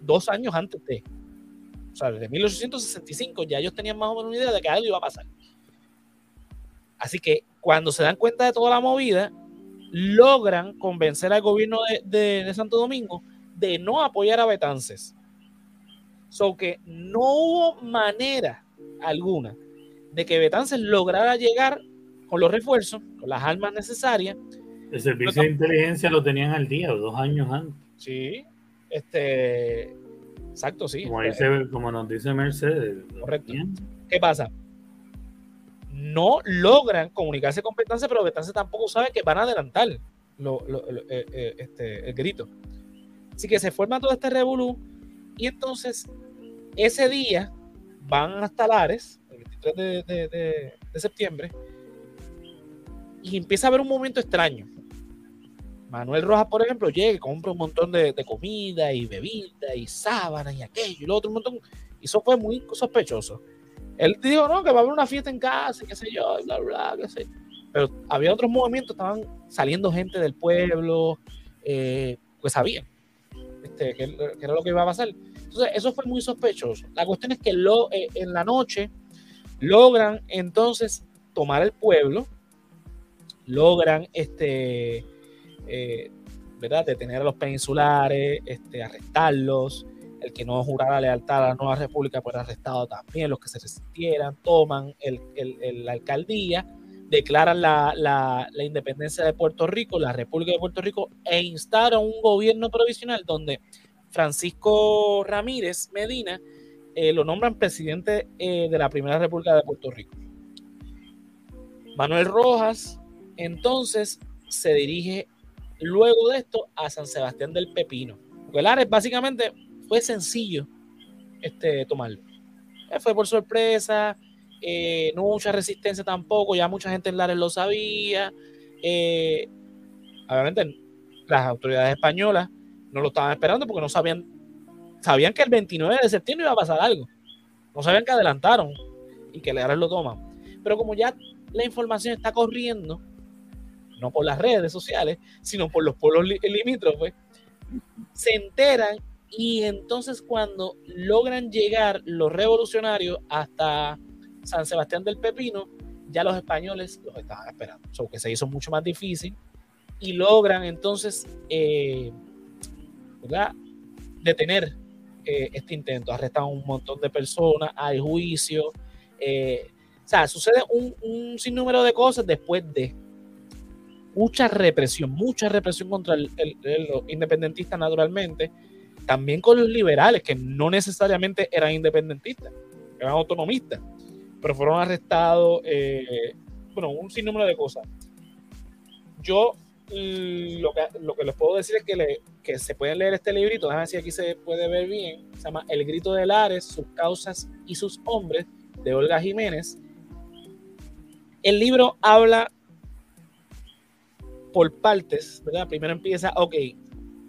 Dos años antes de. O sea, desde 1865 ya ellos tenían más o menos una idea de que algo iba a pasar. Así que cuando se dan cuenta de toda la movida, logran convencer al gobierno de, de Santo Domingo de no apoyar a Betances. So que no hubo manera alguna de que Betances lograra llegar con los refuerzos, con las armas necesarias. El servicio de inteligencia lo tenían al día, dos años antes. Sí, este, exacto, sí. Como, nos dice Mercedes. Correcto. ¿Qué pasa? No logran comunicarse con Betances, pero Betances tampoco sabe que van a adelantar lo, eh, eh, este, el grito. Así que se forma todo este revolú y entonces ese día van hasta Lares, el 23 de, septiembre, y empieza a haber un momento extraño. Manuel Rojas, por ejemplo, llega y compra un montón de, comida y bebida y sábanas y aquello y lo otro, un montón. Y eso fue muy sospechoso. Él dijo, no, que va a haber una fiesta en casa, qué sé yo, y bla, bla, qué sé. Pero había otros movimientos, estaban saliendo gente del pueblo, eh, pues sabían. Este, que, era lo que iba a pasar. Entonces, eso fue muy sospechoso. La cuestión es que lo, eh, en la noche logran entonces tomar el pueblo, logran este, eh, ¿verdad? detener a los peninsulares, este, arrestarlos, el que no jurara lealtad a la nueva república fue arrestado también, los que se resistieran, toman el, la alcaldía declaran la, independencia de Puerto Rico, la República de Puerto Rico, e instaron un gobierno provisional donde Francisco Ramírez Medina eh, lo nombran presidente eh, de la Primera República de Puerto Rico. Manuel Rojas entonces se dirige luego de esto a San Sebastián del Pepino. Porque Lares básicamente fue sencillo este, tomarlo. Fue por sorpresa, eh, no mucha resistencia tampoco, ya mucha gente en Lares lo sabía. Eh, obviamente las autoridades españolas no lo estaban esperando porque no sabían, sabían que el 29 de septiembre iba a pasar algo. No sabían que adelantaron y que Lares lo toman. Pero como ya la información está corriendo, no por las redes sociales, sino por los pueblos limítrofes, se enteran y entonces cuando logran llegar los revolucionarios hasta San Sebastián del Pepino, ya los españoles los estaban esperando. O que se hizo mucho más difícil y logran entonces eh, detener eh, este intento. Arrestan a un montón de personas, hay juicio. Eh, o sea, sucede un, un, sinnúmero de cosas después de mucha represión, mucha represión contra los independentistas naturalmente, también con los liberales, que no necesariamente eran independentistas, eran autonomistas pero fueron arrestados, eh, bueno, un sinnúmero de cosas. Yo lo que, lo que les puedo decir es que, que se pueden leer este librito, déjame si aquí se puede ver bien, se llama El grito de Lares, sus causas y sus hombres, de Olga Jiménez. El libro habla por partes, ¿verdad? Primero empieza, ok,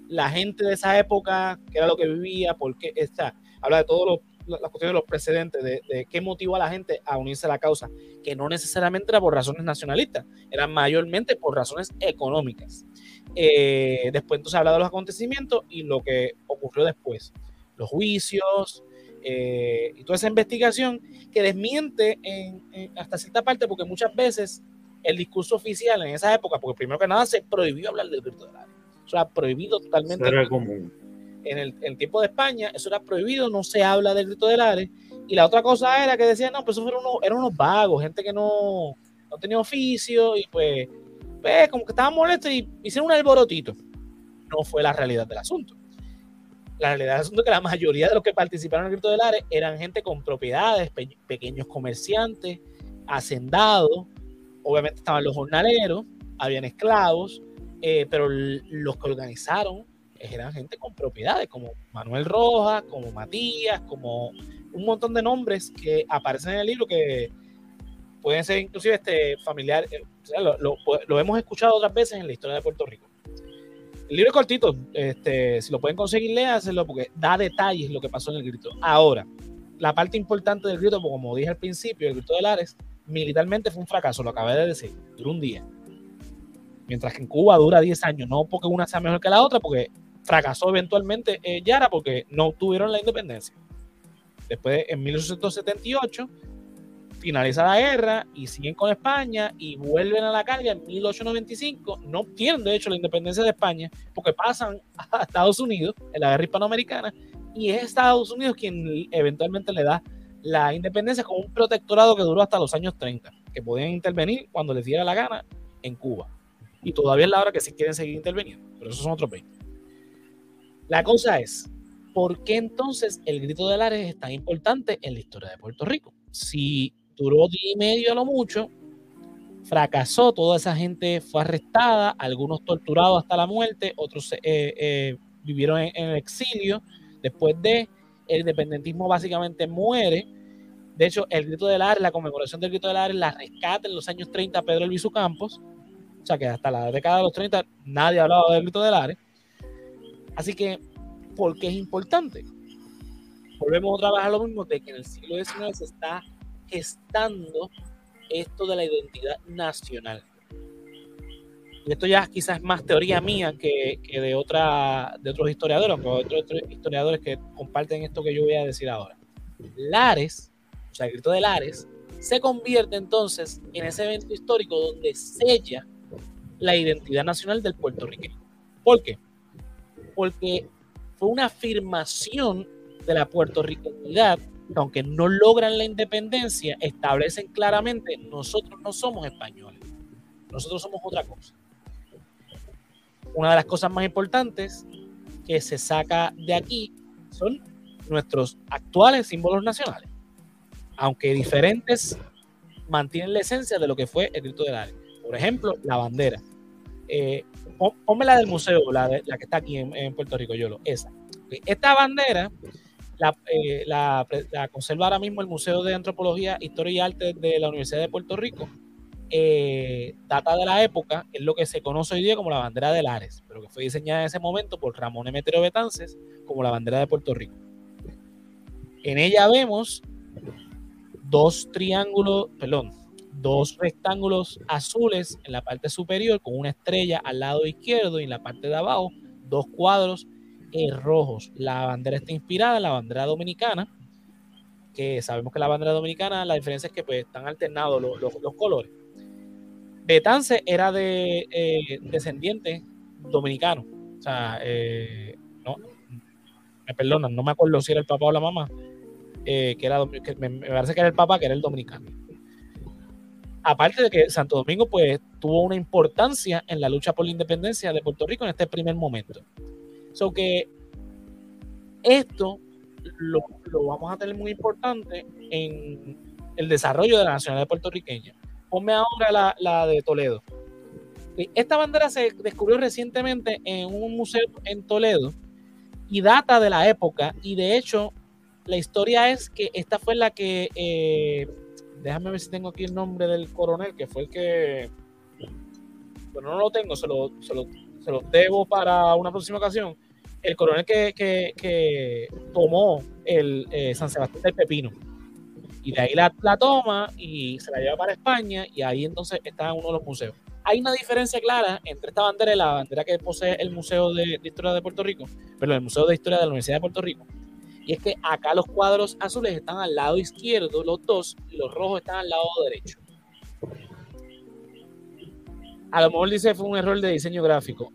la gente de esa época, qué era lo que vivía, por qué está, habla de todos los las cuestiones de los precedentes, de, qué motivó a la gente a unirse a la causa, que no necesariamente era por razones nacionalistas, eran mayormente por razones económicas. Eh, después entonces habla de los acontecimientos y lo que ocurrió después, los juicios eh, y toda esa investigación que desmiente en, hasta cierta parte, porque muchas veces el discurso oficial en esa época, porque primero que nada se prohibió hablar del grito del área, o sea, prohibido totalmente. Era común en el, tiempo de España, eso era prohibido, no se habla del grito del Ares. Y la otra cosa era que decían, no, pues eso fueron unos, eran unos vagos, gente que no, no tenía oficio y pues, pues como que estaban molestos y hicieron un alborotito. No fue la realidad del asunto. La realidad del asunto es que la mayoría de los que participaron en el grito del Ares eran gente con propiedades, pequeños comerciantes, hacendados, obviamente estaban los jornaleros, habían esclavos, eh, pero los que organizaron eran gente con propiedades, como Manuel Rojas, como Matías, como un montón de nombres que aparecen en el libro que pueden ser inclusive este familiar, eh, lo, hemos escuchado otras veces en la historia de Puerto Rico. El libro es cortito, este, si lo pueden conseguir, léaselo porque da detalles lo que pasó en el grito. Ahora, la parte importante del grito, como dije al principio, el grito de Lares, militarmente fue un fracaso, lo acabé de decir, duró un día. Mientras que en Cuba dura 10 años, no porque una sea mejor que la otra, porque fracasó eventualmente eh, Yara porque no tuvieron la independencia. Después, en 1878, finaliza la guerra y siguen con España y vuelven a la carga en 1895. No obtienen, de hecho, la independencia de España porque pasan a Estados Unidos en la guerra hispanoamericana y es Estados Unidos quien eventualmente le da la independencia con un protectorado que duró hasta los años 30, que podían intervenir cuando les diera la gana en Cuba. Y todavía es la hora que sí quieren seguir interviniendo, pero esos son otros 20. La cosa es, ¿por qué entonces el grito de Lares es tan importante en la historia de Puerto Rico? Si duró día y medio a lo mucho, fracasó, toda esa gente fue arrestada, algunos torturados hasta la muerte, otros eh, eh, vivieron en, el exilio. Después de el independentismo básicamente muere. De hecho, el grito de Lares, la conmemoración del grito de Lares, la rescata en los años 30 Pedro Luis Campos. O sea que hasta la década de los 30 nadie hablaba del grito de Lares. Así que, ¿por qué es importante? Volvemos otra vez a lo mismo de que en el siglo XIX se está gestando esto de la identidad nacional. Y esto ya quizás es más teoría mía que, de, otra, de otros historiadores, otros, otros historiadores que comparten esto que yo voy a decir ahora. Lares, o sea, el grito de Lares, se convierte entonces en ese evento histórico donde sella la identidad nacional del puertorriqueño. ¿Por qué? porque fue una afirmación de la puertorriqueñidad que aunque no logran la independencia, establecen claramente nosotros no somos españoles, nosotros somos otra cosa. Una de las cosas más importantes que se saca de aquí son nuestros actuales símbolos nacionales, aunque diferentes, mantienen la esencia de lo que fue el grito del área. Por ejemplo, la bandera. Eh, ponme la del museo, la, que está aquí en, Puerto Rico, Yolo, esa. Esta bandera eh, la, conserva ahora mismo el Museo de Antropología, Historia y Arte de la Universidad de Puerto Rico. Eh, data de la época, es lo que se conoce hoy día como la bandera de Lares, pero que fue diseñada en ese momento por Ramón Emetero Betances como la bandera de Puerto Rico. En ella vemos dos triángulos, perdón, dos rectángulos azules en la parte superior con una estrella al lado izquierdo y en la parte de abajo dos cuadros eh, rojos. La bandera está inspirada en la bandera dominicana, que sabemos que la bandera dominicana, la diferencia es que pues, están alternados los, colores. Betance era de eh, descendiente dominicano. O sea, eh, no, me perdonan, no me acuerdo si era el papá o la mamá, que era, me, parece que era el papá, que era el dominicano aparte de que Santo Domingo pues tuvo una importancia en la lucha por la independencia de Puerto Rico en este primer momento. So que esto lo, vamos a tener muy importante en el desarrollo de la nacionalidad puertorriqueña. Ponme ahora la, la de Toledo. Esta bandera se descubrió recientemente en un museo en Toledo y data de la época y de hecho la historia es que esta fue la que eh, déjame ver si tengo aquí el nombre del coronel, que fue el que. Bueno, no lo tengo, se lo, se lo, se lo debo para una próxima ocasión. El coronel que, que, que tomó el eh, San Sebastián del Pepino. Y de ahí la, la, toma y se la lleva para España y ahí entonces está en uno de los museos. Hay una diferencia clara entre esta bandera y la bandera que posee el Museo de, Historia de Puerto Rico, perdón, el Museo de Historia de la Universidad de Puerto Rico, y es que acá los cuadros azules están al lado izquierdo, los dos, y los rojos están al lado derecho. A lo mejor dice fue un error de diseño gráfico.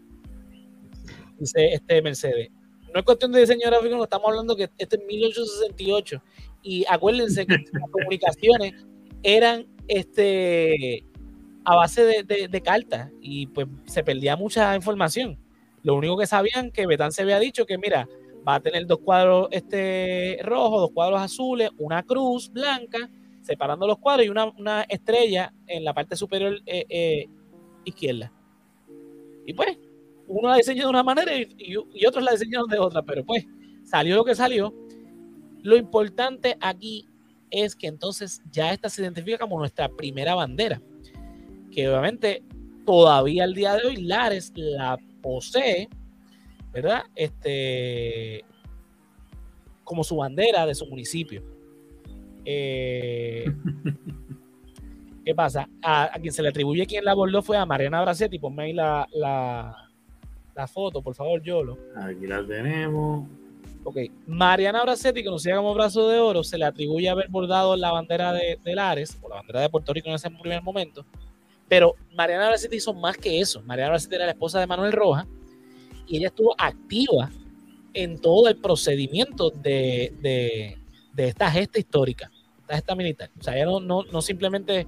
Dice este Mercedes. No es cuestión de diseño gráfico, estamos hablando que este es 1868. Y acuérdense que las comunicaciones eran este a base de, de, cartas y pues se perdía mucha información. Lo único que sabían que Betán se había dicho que mira, va a tener dos cuadros este, rojos, dos cuadros azules, una cruz blanca, separando los cuadros y una, estrella en la parte superior eh, eh, izquierda. Y pues, uno la diseñó de una manera y, otros la diseñaron de otra, pero pues salió lo que salió. Lo importante aquí es que entonces ya esta se identifica como nuestra primera bandera, que obviamente todavía al día de hoy Lares la posee, ¿verdad? Este, como su bandera de su municipio. Eh, ¿Qué pasa? A, quien se le atribuye quien la abordó fue a Mariana Bracetti. Ponme ahí la, la, foto, por favor, Yolo. Aquí la tenemos. Ok, Mariana Bracetti, conocida como Brazo de Oro, se le atribuye haber bordado la bandera de, de Lares, o la bandera de Puerto Rico en ese primer momento. Pero Mariana Bracetti hizo más que eso. Mariana Bracetti era la esposa de Manuel Roja y ella estuvo activa en todo el procedimiento de, de, de esta gesta histórica, esta gesta militar. O sea, ella no, no, no simplemente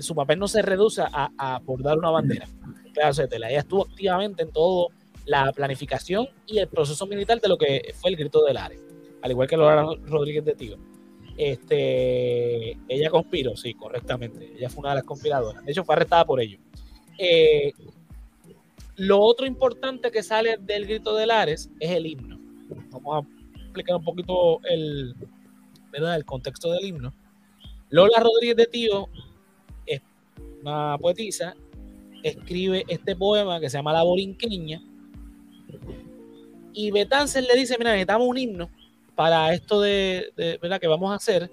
su papel no se reduce a, a bordar una bandera. Ella estuvo activamente en todo la planificación y el proceso militar de lo que fue el grito del área, al igual que Laura Rodríguez de Tío. Este, ella conspiró, sí, correctamente. Ella fue una de las conspiradoras. De hecho, fue arrestada por ello. Eh, lo otro importante que sale del grito de Lares es el himno. Vamos a explicar un poquito el, ¿verdad? el contexto del himno. Lola Rodríguez de Tío una poetisa, escribe este poema que se llama La Borinqueña. Y Betances le dice, mira, necesitamos un himno para esto de, ¿verdad? que vamos a hacer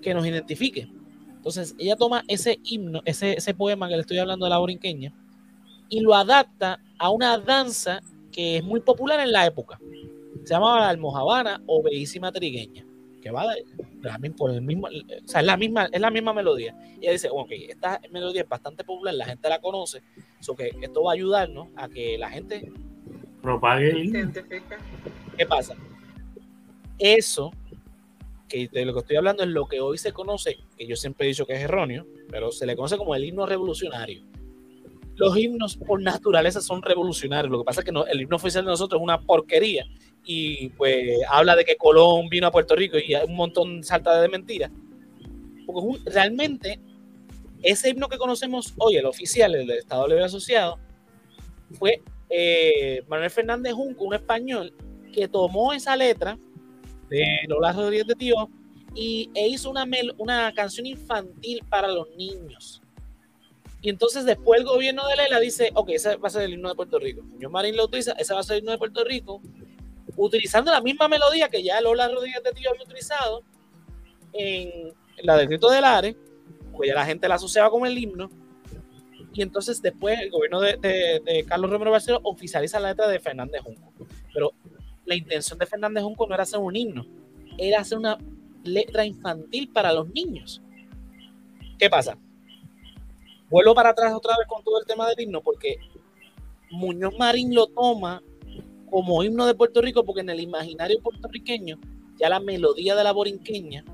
que nos identifique. Entonces ella toma ese himno, ese, poema que le estoy hablando de la borinqueña, y lo adapta a una danza que es muy popular en la época. Se llama la almohabana o bellísima trigueña que va por el mismo, o sea, es la misma, es la misma melodía. Y ella dice, ok, esta melodía es bastante popular, la gente la conoce, so que esto va a ayudarnos a que la gente propague. ¿Qué pasa? Eso, que de lo que estoy hablando es lo que hoy se conoce, que yo siempre he dicho que es erróneo, pero se le conoce como el himno revolucionario. Los himnos por naturaleza son revolucionarios. Lo que pasa es que el himno oficial de nosotros es una porquería y pues habla de que Colón vino a Puerto Rico y hay un montón salta de mentiras. Porque realmente ese himno que conocemos hoy, el oficial, el del Estado Libre Asociado, fue eh, Manuel Fernández Junco, un español, que tomó esa letra de Lola Rodríguez de Tío y, e hizo una, una canción infantil para los niños. Y entonces después el gobierno de Lela dice, ok, ese va a ser el himno de Puerto Rico. Muñoz Marín lo utiliza, ese va a ser el himno de Puerto Rico utilizando la misma melodía que ya Lola Rodríguez de Tío había utilizado en la del grito del Are, pues ya la gente la asociaba con el himno. Y entonces después el gobierno de, Carlos Romero Barceló oficializa la letra de Fernández Junco. Pero la intención de Fernández Junco no era hacer un himno, era hacer una letra infantil para los niños. ¿Qué pasa? Vuelvo para atrás otra vez con todo el tema del himno porque Muñoz Marín lo toma como himno de Puerto Rico, porque en el imaginario puertorriqueño ya la melodía de la borinqueña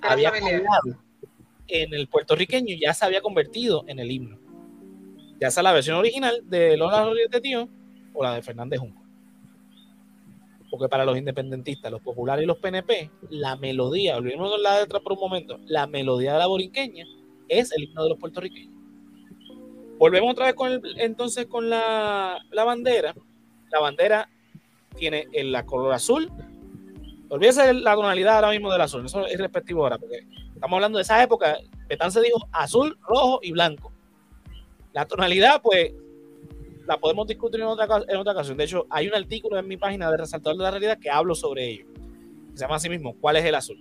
había cambiado en el puertorriqueño ya se había convertido en el himno. Ya sea la versión original de Lola Rodríguez de Tío o la de Fernández Junco. Porque para los independentistas, los populares y los PNP, la melodía, olvidemos la letra por un momento, la melodía de la borinqueña es el himno de los puertorriqueños. Volvemos otra vez con entonces con la, la bandera la bandera tiene el la color azul. Olvídese la tonalidad ahora mismo del azul, eso es respectivo ahora, porque estamos hablando de esa época. Petán se dijo azul, rojo y blanco. La tonalidad, pues, la podemos discutir en otra, ocasión. De hecho, hay un artículo en mi página de Resaltador de la Realidad que hablo sobre ello. Se llama así mismo, ¿cuál es el azul?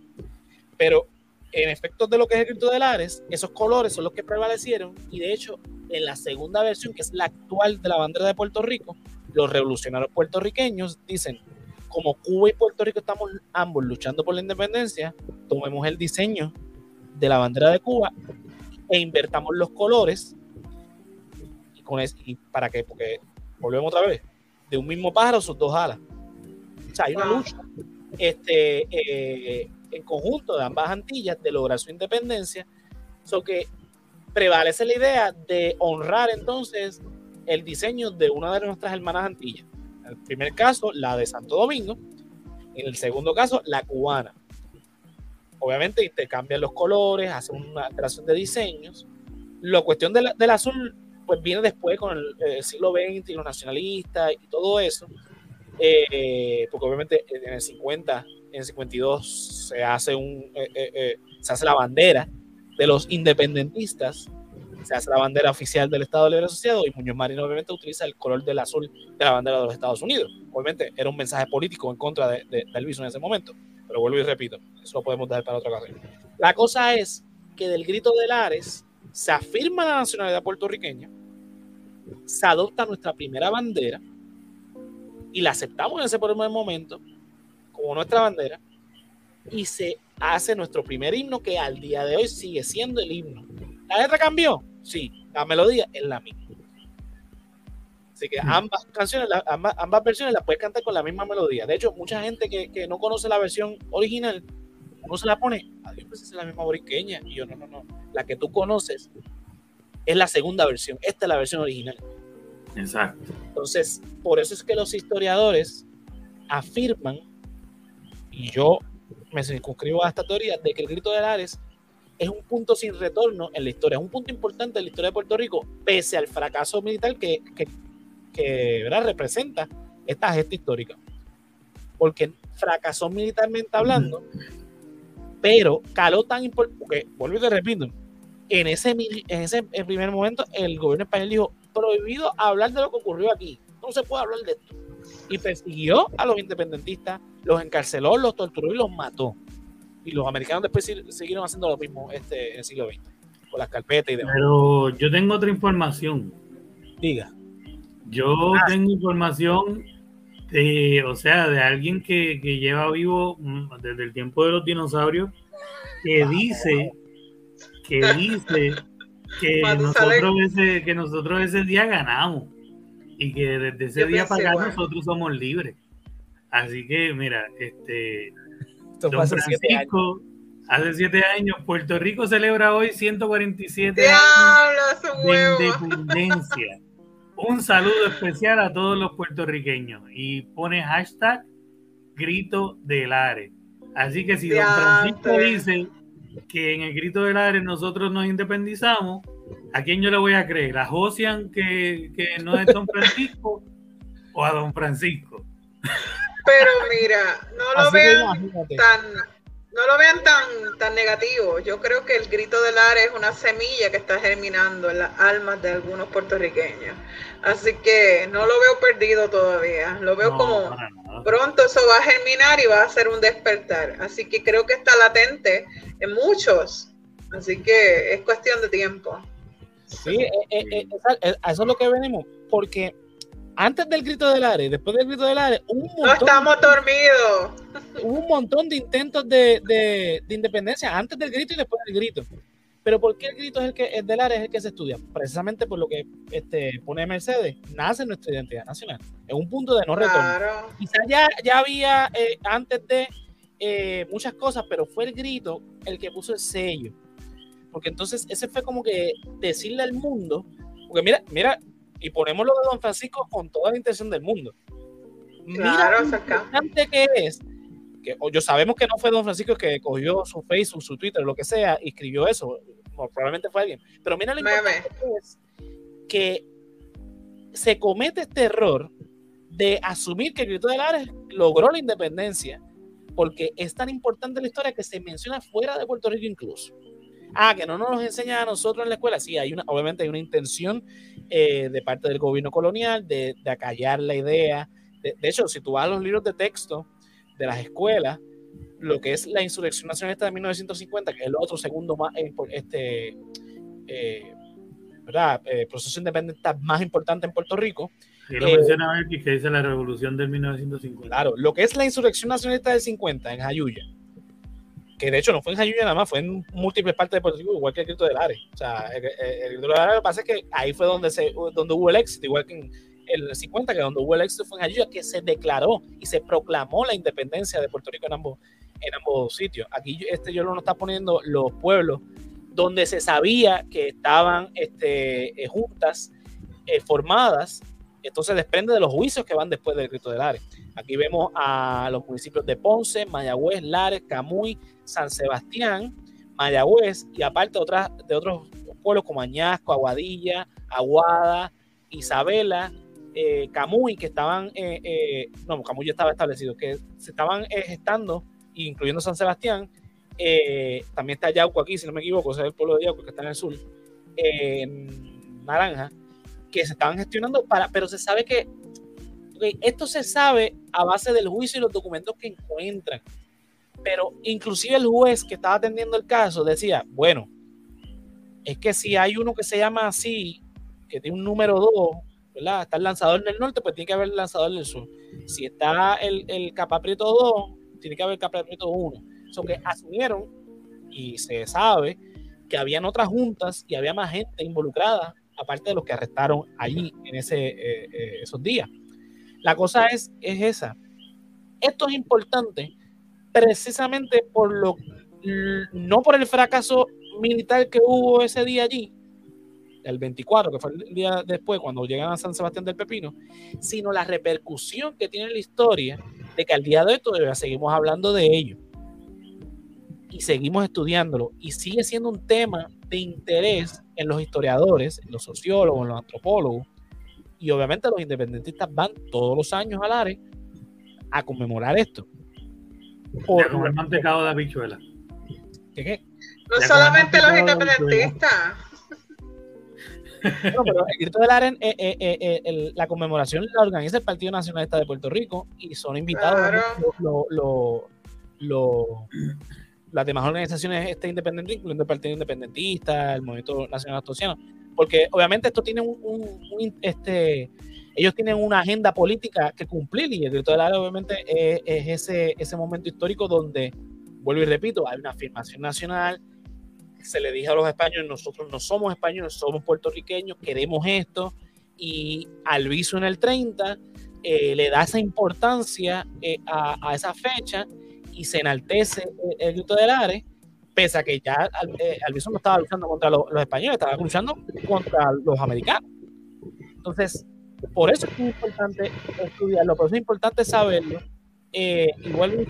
Pero en efectos de lo que es el grito de Lares, esos colores son los que prevalecieron y de hecho en la segunda versión, que es la actual de la bandera de Puerto Rico, los revolucionarios puertorriqueños dicen, como Cuba y Puerto Rico estamos ambos luchando por la independencia, tomemos el diseño de la bandera de Cuba e invertamos los colores y, con y para qué, porque volvemos otra vez, de un mismo pájaro sus dos alas. O sea, hay una lucha este, eh, en conjunto de ambas Antillas de lograr su independencia, so que prevalece la idea de honrar entonces el diseño de una de nuestras hermanas Antillas. En el primer caso, la de Santo Domingo. En el segundo caso, la cubana. Obviamente intercambian los colores, hacen una alteración de diseños. La cuestión del azul pues viene después con el, siglo XX y los nacionalistas y todo eso, eh, porque obviamente en el 50, en el 52 se hace, un, eh, se hace la bandera de los independentistas, se hace la bandera oficial del Estado Libre Asociado y Muñoz Marín obviamente utiliza el color del azul de la bandera de los Estados Unidos. Obviamente era un mensaje político en contra de, de, de en ese momento, pero vuelvo y repito, eso lo podemos dejar para otra ocasión. La cosa es que del grito de Lares se afirma la nacionalidad puertorriqueña, se adopta nuestra primera bandera y la aceptamos en ese primer momento como nuestra bandera y se hace nuestro primer himno que al día de hoy sigue siendo el himno. ¿La letra cambió? Sí, la melodía es la misma. Así que ambas canciones, ambas, versiones las puedes cantar con la misma melodía. De hecho, mucha gente que, no conoce la versión original, uno se la pone, adiós, pues es la misma boriqueña. Y yo, no, no, no. La que tú conoces es la segunda versión. Esta es la versión original. Exacto. Entonces, por eso es que los historiadores afirman, y yo me circunscribo a esta teoría, de que el grito de Lares es un punto sin retorno en la historia, es un punto importante en la historia de Puerto Rico, pese al fracaso militar que, que, ¿verdad? representa esta gesta histórica. Porque fracasó militarmente hablando, pero caló tan importante, porque, vuelvo y te repito, en ese, en ese primer momento el gobierno español dijo, prohibido hablar de lo que ocurrió aquí, no se puede hablar de esto. Y persiguió a los independentistas, los encarceló, los torturó y los mató y los americanos después siguieron haciendo lo mismo este, en el siglo XX, con las carpetas y demás. Pero yo tengo otra información. Diga. Yo ah. tengo información de, o sea, de alguien que, lleva vivo mm, desde el tiempo de los dinosaurios, que ah, dice, que dice que nosotros, ese, que nosotros ese día ganamos y que desde ese día para acá nosotros somos libres. Así que, mira, este, hace Francisco, hace siete años, Puerto Rico celebra hoy 147 años de independencia. Un saludo especial a todos los puertorriqueños y pone hashtag grito del Are. Así que si don Francisco dice que en el grito del Are nosotros nos independizamos, ¿a quién yo le voy a creer? ¿A Josian que, que no es don Francisco o a don Francisco? Pero mira, no lo vean tan, no lo vean tan, tan negativo. Yo creo que el grito del ar es una semilla que está germinando en las almas de algunos puertorriqueños. Así que no lo veo perdido todavía. Lo veo como pronto eso va a germinar y va a ser un despertar. Así que creo que está latente en muchos. Así que es cuestión de tiempo. Sí, eh, eh, eh, eso es lo que venimos. Porque antes del grito del Ares, después del grito del Ares, un no estamos dormidos. Hubo un montón de intentos de, de, independencia antes del grito y después del grito. Pero ¿por qué el grito es el que el del Ares es el que se estudia? Precisamente por lo que este, pone Mercedes, nace nuestra identidad nacional. Es un punto de no retorno. Quizás ya, ya había eh, antes de eh, muchas cosas, pero fue el grito el que puso el sello. Porque entonces ese fue como que decirle al mundo, porque mira, mira, y ponemos lo de Don Francisco con toda la intención del mundo. Mira lo importante que es, que yo sabemos que no fue Don Francisco que cogió su Facebook, su Twitter, lo que sea, y escribió eso, probablemente fue alguien, pero mira lo importante que es que se comete este error de asumir que grito de Lares logró la independencia, porque es tan importante la historia que se menciona fuera de Puerto Rico incluso. Ah, que no nos enseña a nosotros en la escuela. Sí, hay una, obviamente hay una intención eh, de parte del gobierno colonial de, de acallar la idea. De, hecho, si tú vas a los libros de texto de las escuelas, lo que es la insurrección nacionalista de 1950, que es el otro segundo más, eh, este, eh, ¿verdad? proceso independiente más importante en Puerto Rico. Y lo menciona que dice la revolución del 1950. Claro, lo que es la insurrección nacionalista del 50 en Jayuya que de hecho no fue en Jayuya nada más, fue en múltiples partes de Puerto Rico, igual que el grito del Ares. O sea, el, grito del lo que pasa es que ahí fue donde, se, donde hubo el éxito, igual que en el 50, que donde hubo el éxito fue en Jayuya, que se declaró y se proclamó la independencia de Puerto Rico en ambos, en ambos sitios. Aquí este yo lo está poniendo los pueblos donde se sabía que estaban este, eh, juntas eh, formadas, entonces desprende de los juicios que van después del grito del Ares. Aquí vemos a los municipios de Ponce, Mayagüez, Lares, Camuy, San Sebastián, Mayagüez y aparte de otros pueblos como Añasco, Aguadilla, Aguada, Isabela, eh, Camuy, que estaban, eh, eh, no, Camuy ya estaba establecido, que se estaban gestando, incluyendo San Sebastián, también está Yauco aquí, si no me equivoco, ese es el pueblo de Yauco que está en el sur, Naranja, que se estaban gestionando para, pero se sabe que esto se sabe a base del juicio y los documentos que encuentran. Pero inclusive el juez que estaba atendiendo el caso decía, bueno, es que si hay uno que se llama así, que tiene un número 2, ¿verdad? Está el lanzador del norte, pues tiene que haber el lanzador del sur. Si está el, el capaprieto 2, tiene que haber el capaprieto 1. Eso que asumieron y se sabe que habían otras juntas y había más gente involucrada aparte de los que arrestaron allí en ese, eh, eh, esos días. La cosa es, es esa. Esto es importante precisamente por lo, no por el fracaso militar que hubo ese día allí, el 24, que fue el día después, cuando llegan a San Sebastián del Pepino, sino la repercusión que tiene la historia de que al día de hoy todavía seguimos hablando de ello y seguimos estudiándolo y sigue siendo un tema de interés en los historiadores, en los sociólogos, en los antropólogos, y obviamente los independentistas van todos los años al área a conmemorar esto. Por el mantecado de habichuela. ¿Qué qué? No solamente los independentistas. No, pero el grito del AREN, eh, eh, eh, la conmemoración la organiza el Partido Nacionalista de Puerto Rico y son invitados los, las demás organizaciones este, independientes, incluyendo el Partido Independentista, el Movimiento Nacional Astosiano, porque obviamente esto tiene un, este, ellos tienen una agenda política que cumplir y el grito del área obviamente es, ese, ese momento histórico donde, vuelvo y repito, hay una afirmación nacional, se le dice a los españoles, nosotros no somos españoles, somos puertorriqueños, queremos esto, y Alviso en el 30 eh, le da esa importancia eh, a, a, esa fecha y se enaltece el, grito del Ares, pese a que ya eh, Alviso no estaba luchando contra los, españoles, estaba luchando contra los americanos. Entonces, por eso es importante estudiarlo, por eso es importante saberlo. Eh, igual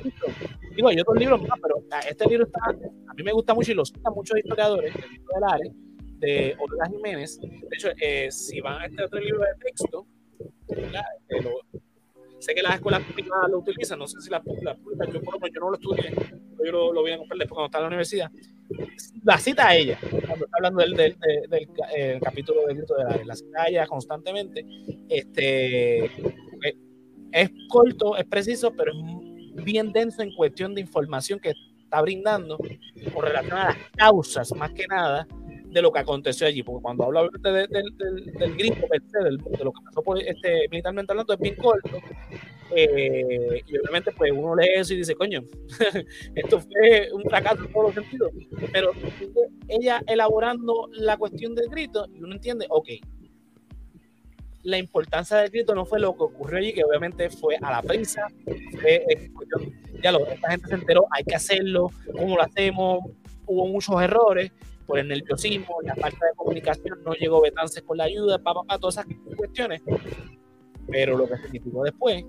digo, hay otros libros más, pero este libro está, a mí me gusta mucho y lo citan muchos historiadores, el libro del Ares, de Olga Jiménez. De hecho, eh, si van a este otro libro de texto, eh, lo, Sé que las escuelas públicas lo utilizan, no sé si las, públicas, yo por yo no lo estudié, yo lo, voy a comprar después cuando está en la universidad. La cita a ella, cuando está hablando del, del, del, eh, capítulo del grito de la, la cita a ella constantemente. Este, es corto, es preciso, pero es bien denso en cuestión de información que está brindando con relación a las causas, más que nada, de lo que aconteció allí, porque cuando habla del, del, grito, de lo que pasó por, este, militarmente hablando, es bien corto, eh, y obviamente pues uno lee eso y dice, coño, esto fue un fracaso en todos los sentidos, pero ella elaborando la cuestión del grito, y uno entiende, ok, la importancia del grito no fue lo que ocurrió allí, que obviamente fue a la prisa, ya lo, esta gente se enteró, hay que hacerlo, ¿cómo lo hacemos? Hubo muchos errores, por el nerviosismo, la falta de comunicación, no llegó Betances con la ayuda, papá, pa, todas esas cuestiones. Pero lo que significó después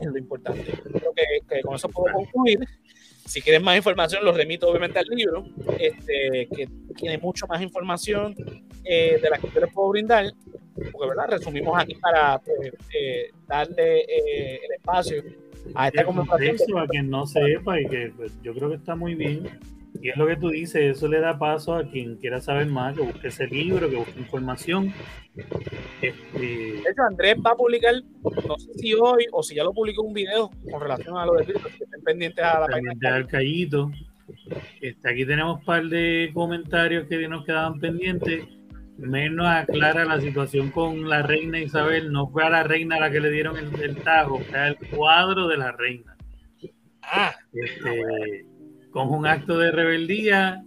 es lo importante. Creo que, con eso puedo concluir. Si quieren más información, los remito obviamente al libro, este, que tiene mucho más información eh, de la que yo les puedo brindar, porque ¿verdad? resumimos aquí para pues, eh, darle eh, el espacio a esta conversación. A quien no sepa y que pues, yo creo que está muy bien y es lo que tú dices, eso le da paso a quien quiera saber más, que busque ese libro, que busque información. Este... De hecho, Andrés va a publicar, no sé si hoy o si ya lo publicó un video con relación a lo de Cristo, que estén pendientes a la página. Al callito. Este, aquí tenemos un par de comentarios que nos quedaban pendientes. Menos aclara la situación con la reina Isabel. No fue a la reina la que le dieron el, el tajo, fue el cuadro de la reina. Ah, este, con un acto de rebeldía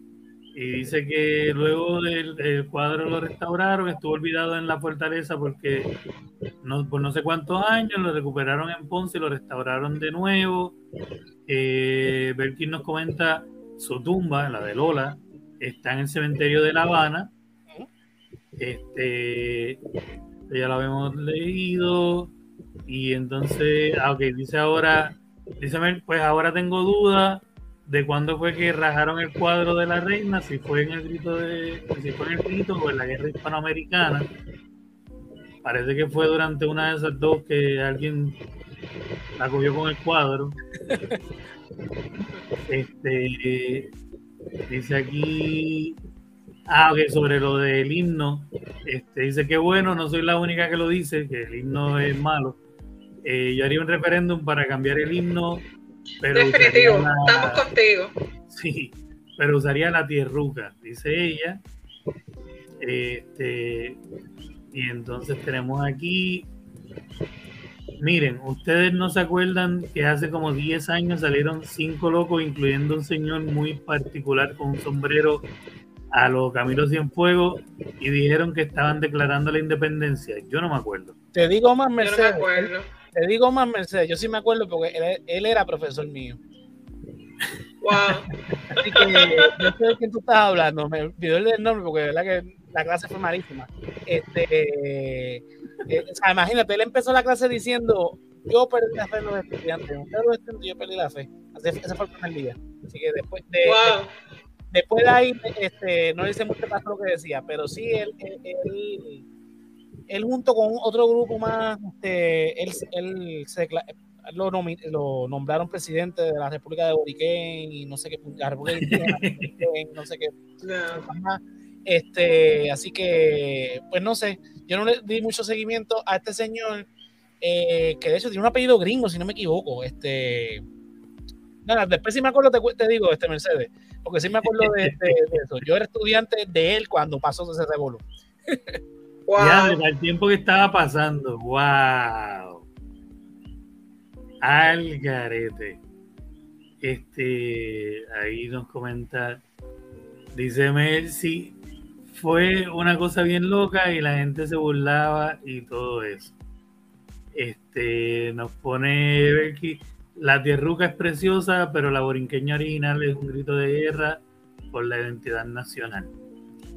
y dice que luego del, cuadro lo restauraron, estuvo olvidado en la fortaleza porque no, por no sé cuántos años lo recuperaron en Ponce y lo restauraron de nuevo. Eh, Belkin nos comenta su tumba, la de Lola, está en el cementerio de La Habana. Este, ya lo habíamos leído. Y entonces, ah, ok, dice ahora, dice, pues ahora tengo dudas de cuándo fue que rajaron el cuadro de la reina, si fue en el grito de, si fue en el grito o en la guerra hispanoamericana. Parece que fue durante una de esas dos que alguien la cogió con el cuadro. Este dice aquí Ah, ok, sobre lo del himno, este, dice que bueno, no soy la única que lo dice, que el himno es malo. Eh, yo haría un referéndum para cambiar el himno, pero Definitivo, estamos contigo. Sí, pero usaría la tierruca, dice ella. Este, y entonces tenemos aquí, miren, ustedes no se acuerdan que hace como 10 años salieron cinco locos, incluyendo un señor muy particular con un sombrero a los Camilo Cienfuegos y dijeron que estaban declarando la independencia. Yo no me acuerdo. Te digo más, Mercedes. Te digo más, Mercedes. Yo sí me acuerdo porque él, era profesor mío. Wow. Así que yo sé de quién tú estás hablando. Me olvidó el nombre porque de verdad que la clase fue malísima. Este, eh, o sea, imagínate, él empezó la clase diciendo: Yo perdí la fe en los estudiantes. yo perdí la fe. Así, ese fue el primer día. Así que después de, wow. Después de ahí, este, no dice mucho más lo que decía, pero sí, él, él, él, junto con otro grupo más, este, él, él se, lo, lo, nombraron presidente de la República de Boriquén y no sé qué, la República de no sé qué. Este, así que, pues no sé, yo no le di mucho seguimiento a este señor, eh, que de hecho tiene un apellido gringo, si no me equivoco. Este, nada, después si me acuerdo te, te digo, este Mercedes porque sí me acuerdo de, eso. Yo era estudiante de él cuando pasó ese revolú. Wow. el tiempo que estaba pasando. Wow. Al garete. Este, ahí nos comenta, dice Mercy, fue una cosa bien loca y la gente se burlaba y todo eso. Este, nos pone Becky, la tierruca es preciosa, pero la borinqueña original es un grito de guerra por la identidad nacional.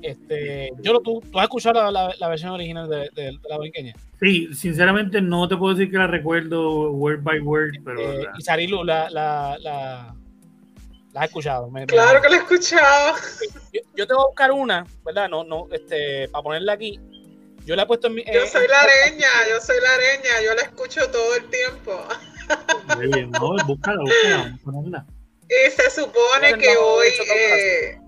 Este, yo ¿tú, has escuchado la, versión original de, la borinqueña? Sí, sinceramente no te puedo decir que la recuerdo word by word, pero. Eh, y Sarilu, la, la, la, has escuchado. claro que la he escuchado. Yo, te voy a buscar una, ¿verdad? No, no, este, para ponerla aquí. Yo la he puesto en mi. Yo soy la areña, yo soy la areña, yo la escucho todo el tiempo. Muy bien, no, búscala, búscala, Y se supone que hoy eh,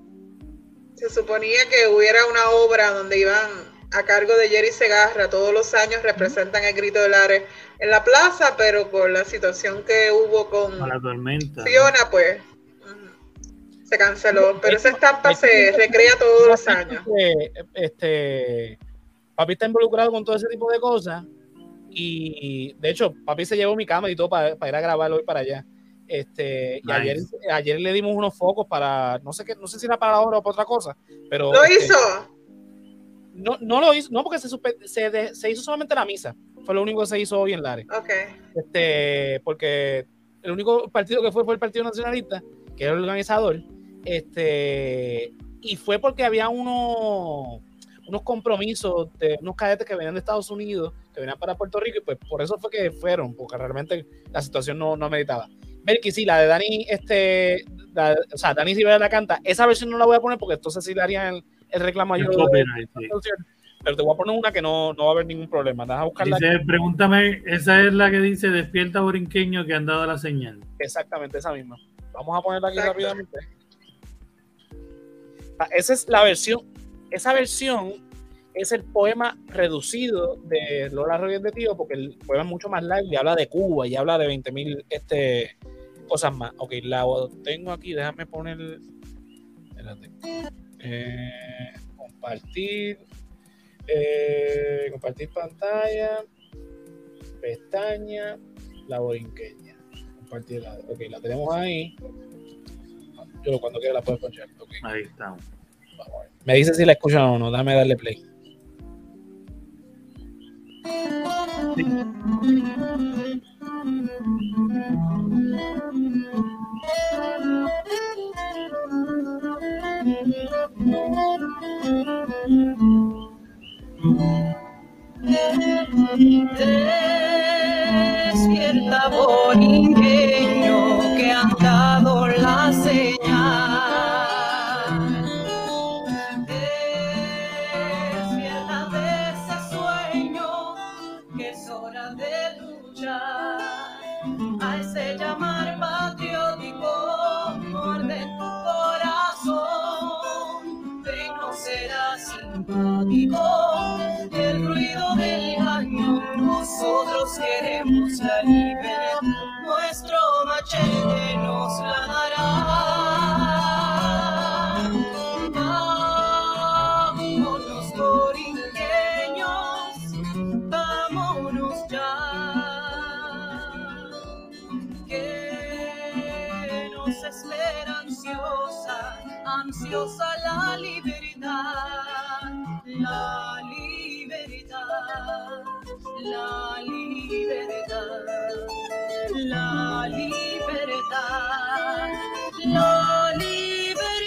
se suponía que hubiera una obra donde iban a cargo de Jerry Segarra, todos los años representan el grito del Ares en la plaza, pero por la situación que hubo con, la tormenta, Fiona, pues se canceló. Pero esa estampa se recrea todos los años. Este, papi está involucrado con todo ese tipo de cosas y de hecho, papi se llevó mi cámara y todo para, ir a grabarlo hoy para allá. Este, y ayer, ayer le dimos unos focos para, no sé qué, no sé si era para ahora o para otra cosa, pero. ¿Lo este, hizo? No, no lo hizo, no, porque se, se, se, hizo solamente la misa. Fue lo único que se hizo hoy en Lares. Ok. Este, porque el único partido que fue fue el Partido Nacionalista, que era el organizador. Este, y fue porque había unos, unos compromisos de unos cadetes que venían de Estados Unidos que venían para Puerto Rico y pues por eso fue que fueron, porque realmente la situación no, no meditaba. Melky, sí, la de Dani, este, o sea, Dani si la canta, esa versión no la voy a poner porque entonces sí le harían el, el reclamo yo. Pero te voy a poner una que no, no va a haber ningún problema. a buscarla. Dice, pregúntame, esa es la que dice despierta borinqueño que han dado la señal. Exactamente, esa misma. Vamos a ponerla aquí rápidamente. Ah, esa es la versión, esa versión es el poema reducido de Lola Rodríguez de Tío, porque el poema es mucho más largo y habla de Cuba y habla de 20.000 este, cosas más. Ok, la tengo aquí, déjame poner. Espérate. Eh, compartir. Eh, compartir pantalla. Pestaña. La borinqueña. Compartir la. Ok, la tenemos ahí. Yo cuando quiera la puedo escuchar. Ahí estamos. Me dice si la escuchan o no, dame darle play. Despierta, borinqueño,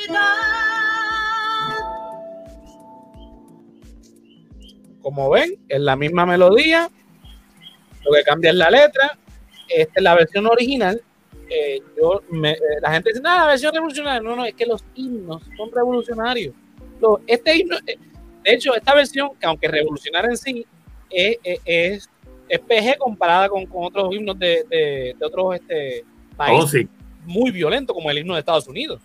la. Como ven, es la misma melodía, lo que cambia es la letra. Esta es la versión original eh, yo eh, la gente dice, nada, versión revolucionaria. No, no, es que los himnos son revolucionarios. este himno, eh, de hecho, esta versión, que aunque revolucionaria en sí, es, es, es PG comparada con, con, otros himnos de, de, de otros este, países oh, muy violentos, como el himno de Estados Unidos.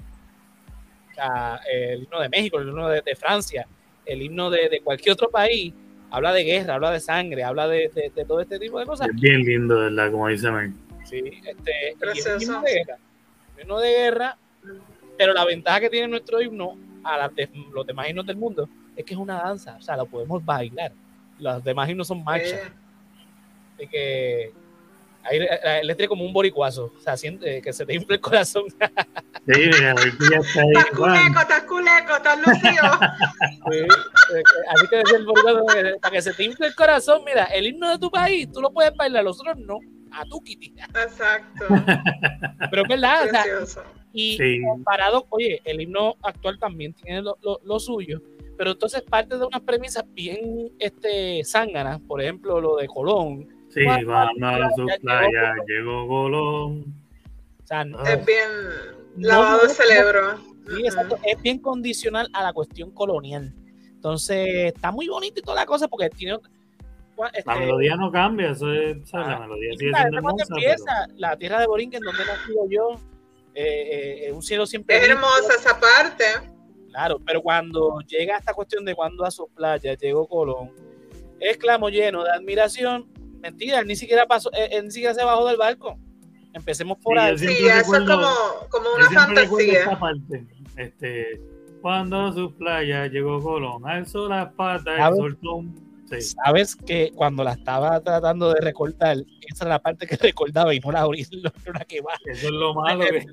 O sea, el himno de México, el himno de, de Francia, el himno de, de, cualquier otro país, habla de guerra, habla de sangre, habla de, todo este tipo de cosas. Es bien lindo, ¿verdad? Como dice Sí, este, es himno de guerra. Himno de guerra, pero la ventaja que tiene nuestro himno a los demás himnos del mundo es que es una danza, o sea, lo podemos bailar. Los demás himnos son marchas. Así que ahí le tiene como un boricuazo, o sea, siente que se te infla el corazón. Sí, mira, ya está ahí. Tasculeco, tasculeco, estás lucido. Sí, así que decía el boricuazo, para que se te infle el corazón, mira, el himno de tu país, tú lo puedes bailar, los otros no a tu Kitty. Exacto. Pero es verdad, y comparado, oye, el himno actual también tiene lo, suyo, pero entonces parte de unas premisas bien este, zánganas, por ejemplo, lo de Colón. Sí, cuando a su playa llegó Colón. es bien lavado de cerebro. Sí, exacto, es bien condicional a la cuestión colonial. Entonces, está muy bonito y toda la cosa porque tiene la este, melodía no cambia, eso es, la ah, melodía sigue siendo hermosa. empieza la tierra de Borinquen, donde nacido yo, eh, eh, un cielo siempre. Es hermosa esa parte. Claro, pero cuando llega esta cuestión de cuando a sus playas llegó Colón, exclamo lleno de admiración. Mentira, él ni siquiera pasó, él, ni siquiera se bajó del barco. Empecemos por ahí. Sí, eso es como, como una fantasía. Este, cuando a sus playas llegó Colón, alzó las patas, soltó un Sabes que cuando la estaba tratando de recortar, esa es la parte que recordaba y no la, la que va. Eso es lo malo. Que...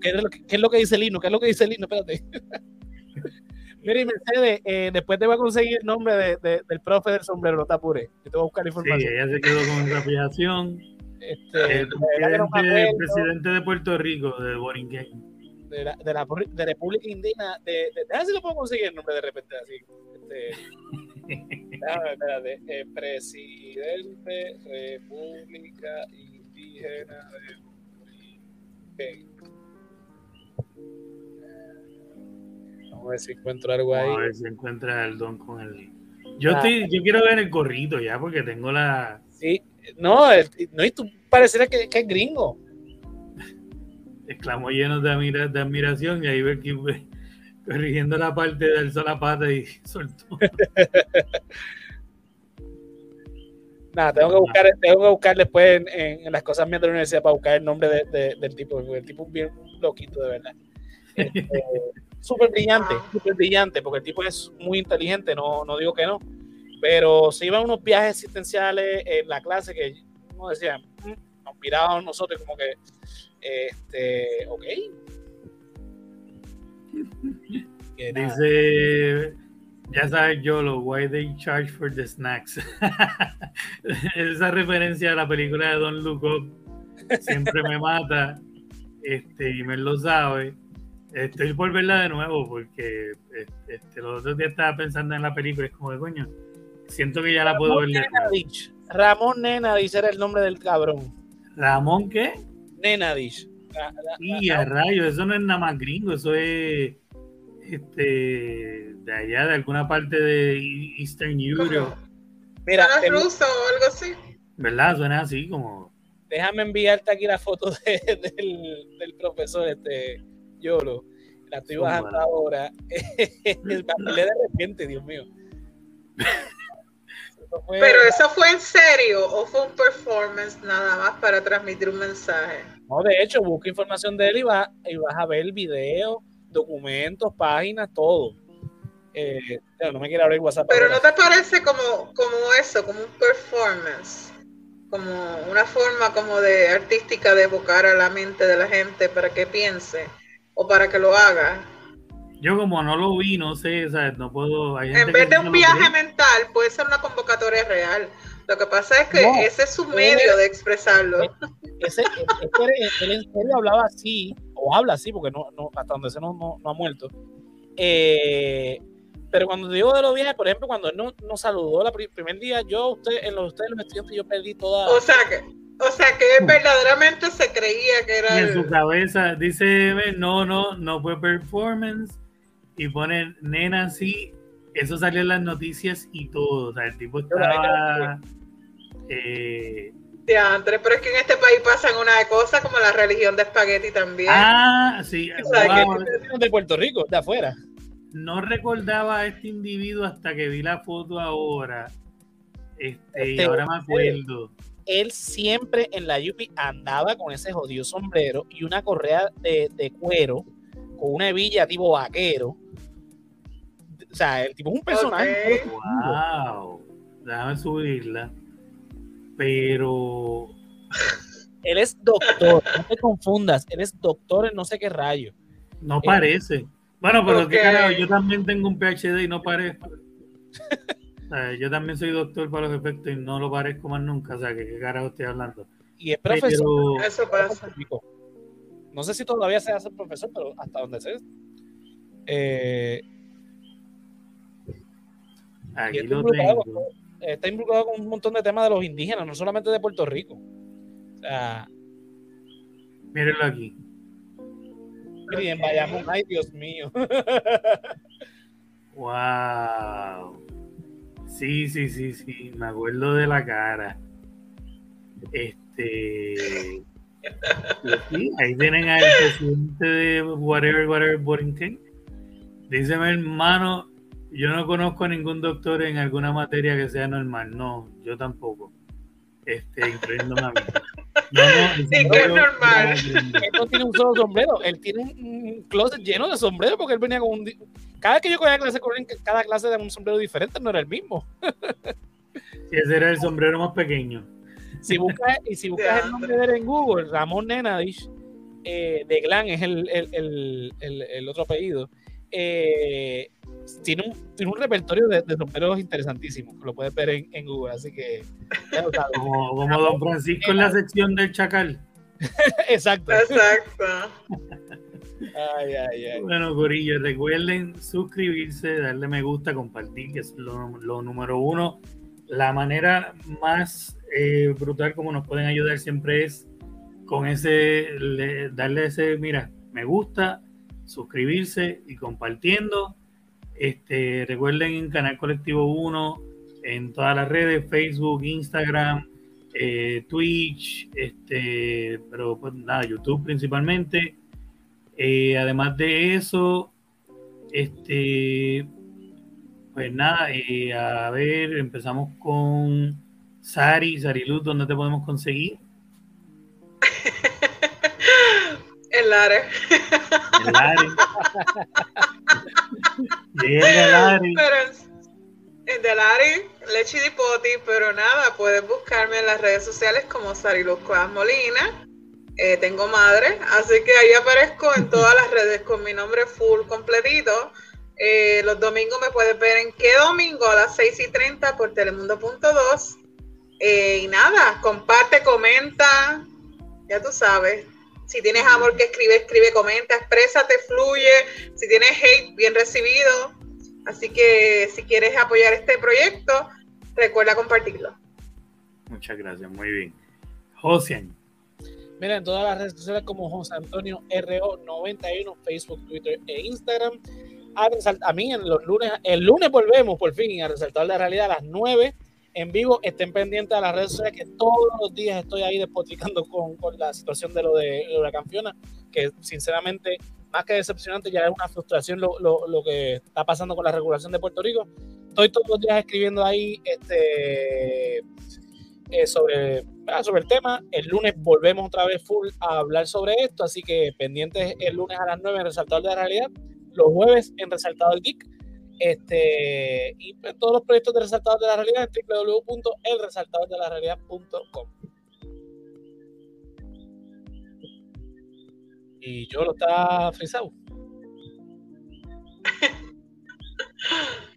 ¿qué, es lo que, ¿qué, es lo que, dice el himno? ¿Qué es lo que dice el himno? Espérate. Mira, y Mercedes, eh, después te voy a conseguir el nombre de, de, del profe del sombrero, no te apures. Yo te voy a buscar información. Sí, ella se quedó con esa fijación. Este, el presidente, presidente, de Puerto Rico, de Borinquen. De la, de la de República Indígena. De, de, déjame si lo puedo conseguir el nombre de repente así. Este, Déjame, espérate. Eh, presidente República Indígena de Vamos a ver si encuentro algo ahí. Vamos a ver si encuentra el don con el. Yo, ah. estoy, yo quiero ver el gorrito ya, porque tengo la. Sí, no, no y tú parecería que, que es gringo. Exclamó lleno de, de admiración y ahí ve corrigiendo la parte del sola pata y soltó. Nada, tengo que buscar, tengo que buscar después en, las cosas mías de la universidad para buscar el nombre de, del tipo, el tipo es bien loquito, de verdad. Este, súper brillante, súper brillante, porque el tipo es muy inteligente, no, no digo que no, pero se iban unos viajes existenciales en la clase que, como decía, mm, nos mirábamos nosotros como que, este, ok, Dice, ya sabes Yolo, why they charge for the snacks. Esa referencia a la película de Don Look siempre me mata. Este, y me lo sabe. Estoy por verla de nuevo porque este, los otros días estaba pensando en la película. Es como de coño. Siento que ya la puedo ver. Ramón Nenadich era el nombre del cabrón. ¿Ramón qué? Nenadich. Y a rayo, eso no es nada más gringo, eso es este de allá, de alguna parte de Eastern Europe. Mira, ruso o algo así. ¿Verdad? Suena así como. Déjame enviarte aquí la foto de- del, del profesor, este Yolo. La estoy bajando ahora. El papel de repente, Dios mío. Eso fue- Pero eso fue en serio o fue un performance nada más para transmitir un mensaje. No, de hecho, busca información de él y, va- y vas a ver videos, documentos, páginas, todo. Eh, no me quiero abrir WhatsApp. Pero ahora. ¿no te parece como, como eso, como un performance? Como una forma como de artística de evocar a la mente de la gente para que piense o para que lo haga. Yo como no lo vi, no sé, ¿sabes? No puedo... hay gente En que vez de un viaje cree. mental, puede ser una convocatoria real. Lo que pasa es que No, ese es su medio de expresarlo. Ese, él, él en serio hablaba así, o habla así, porque no, no, hasta donde se no, no, no ha muerto. Eh, pero cuando digo de los viajes, por ejemplo, cuando él nos no saludó el primer día, yo, usted, en los ustedes, los estudiantes, yo perdí toda. O sea que, o sea que él verdaderamente se creía que Y era en su cabeza dice, "Ve, no, no, no fue performance. Y pone, nena, sí. Eso salió en las noticias y todo. O sea, el tipo estaba... eh, pero es que en este país pasan una cosa como la religión de espagueti también. ah, sí. O sea, que- wow. de Puerto Rico, de afuera. No recordaba a este individuo hasta que vi la foto ahora. Este, y Este, ahora me acuerdo. Él siempre en la Yupi andaba con ese jodido sombrero y una correa de, de cuero, con una hebilla tipo vaquero. O sea, el tipo es un personaje. Ok. Wow. Déjame subirla. Pero Él es doctor, no te confundas, él es doctor en no sé qué rayo. no parece. Bueno, pero Ok. qué carajo, yo también tengo un PhD y no parezco. Sea, yo también soy doctor para los efectos y no lo parezco más nunca. O sea, que qué carajo estoy hablando. Y es profesor. Pero Eso pasa. No sé si todavía se hace profesor, pero hasta donde sé. Eh, aquí está lo involucrado, tengo. está involucrado con un montón de temas de los indígenas, no solamente de Puerto Rico. O sea, Mírenlo aquí. y en Bayamón, ay Dios mío. Wow. Sí, sí, sí, sí. Me acuerdo de la cara. Este. pues sí, ahí tienen al presidente de Whatever, Whatever Borinquen. Dice mi hermano, yo no conozco a ningún doctor en alguna materia que sea normal. No, yo tampoco. Este, incluyéndome a mí. No, no, Sí, que es normal. él no tiene un solo sombrero, él tiene un- un closet lleno de sombreros porque él venía con un... Cada vez que yo cogía clase con cada clase de un sombrero diferente, no era el mismo. Sí, ese era el sombrero más pequeño. Si buscas, y si buscas el nombre de él en Google, Ramón Nenadish, eh, de Glan es el, el, el, el- otro apellido, eh, tiene, un, tiene un repertorio de, de sombreros interesantísimos, que lo puedes ver en, en Google, así que. Como, como Don Francisco en la sección del Chacal. Exacto. Exacto. Ay, ay, ay. Bueno, Corillo, recuerden suscribirse, darle me gusta, compartir, que es lo, lo número uno. La manera más eh, brutal como nos pueden ayudar siempre es con ese, le- darle ese, mira, me gusta, suscribirse y compartiendo. Este, recuerden en Canal Colectivo 1, en todas las redes, Facebook, Instagram, eh, Twitch, este, pero pues nada, YouTube principalmente. Eh, además de eso, este, pues nada, eh, a ver, empezamos con Sari, Sari Luz, ¿dónde te podemos conseguir? El Lare. En Lari. Llega Lari. Pero Delari, Leche y Poti, pero nada, puedes buscarme en las redes sociales como Sariluz Cuevas Molina. Eh, tengo madre, así que ahí aparezco en todas las redes con mi nombre full completito. Eh, los domingos me puedes ver en qué domingo a las 6 y 30 por Telemundo.2. Eh, y nada, comparte, comenta, ya tú sabes. Si tienes amor que escribe, escribe, comenta, exprésate, fluye. Si tienes hate, bien recibido. Así que si quieres apoyar este proyecto, recuerda compartirlo. Muchas gracias, muy bien. Josian, Mira, en todas las redes sociales como José Antonio RO91, Facebook, Twitter e Instagram. A, resalt- a mí en los lunes, el lunes volvemos por fin a resaltar la realidad a las 9 en vivo. Estén pendientes a las redes sociales que todos los días estoy ahí despotricando con, con la situación de lo de, lo de la campeona, que sinceramente, más que decepcionante, ya es una frustración lo, lo, lo, que está pasando con la regulación de Puerto Rico. Estoy todos los días escribiendo ahí este, eh, sobre, ah, sobre el tema. El lunes volvemos otra vez full a hablar sobre esto, así que pendientes el lunes a las 9 en Resaltador de la Realidad, los jueves en Resaltador Geek este, y todos los proyectos de Resaltador de la Realidad en www.elresaltadordelarealidad.com. Y yo lo está frisado.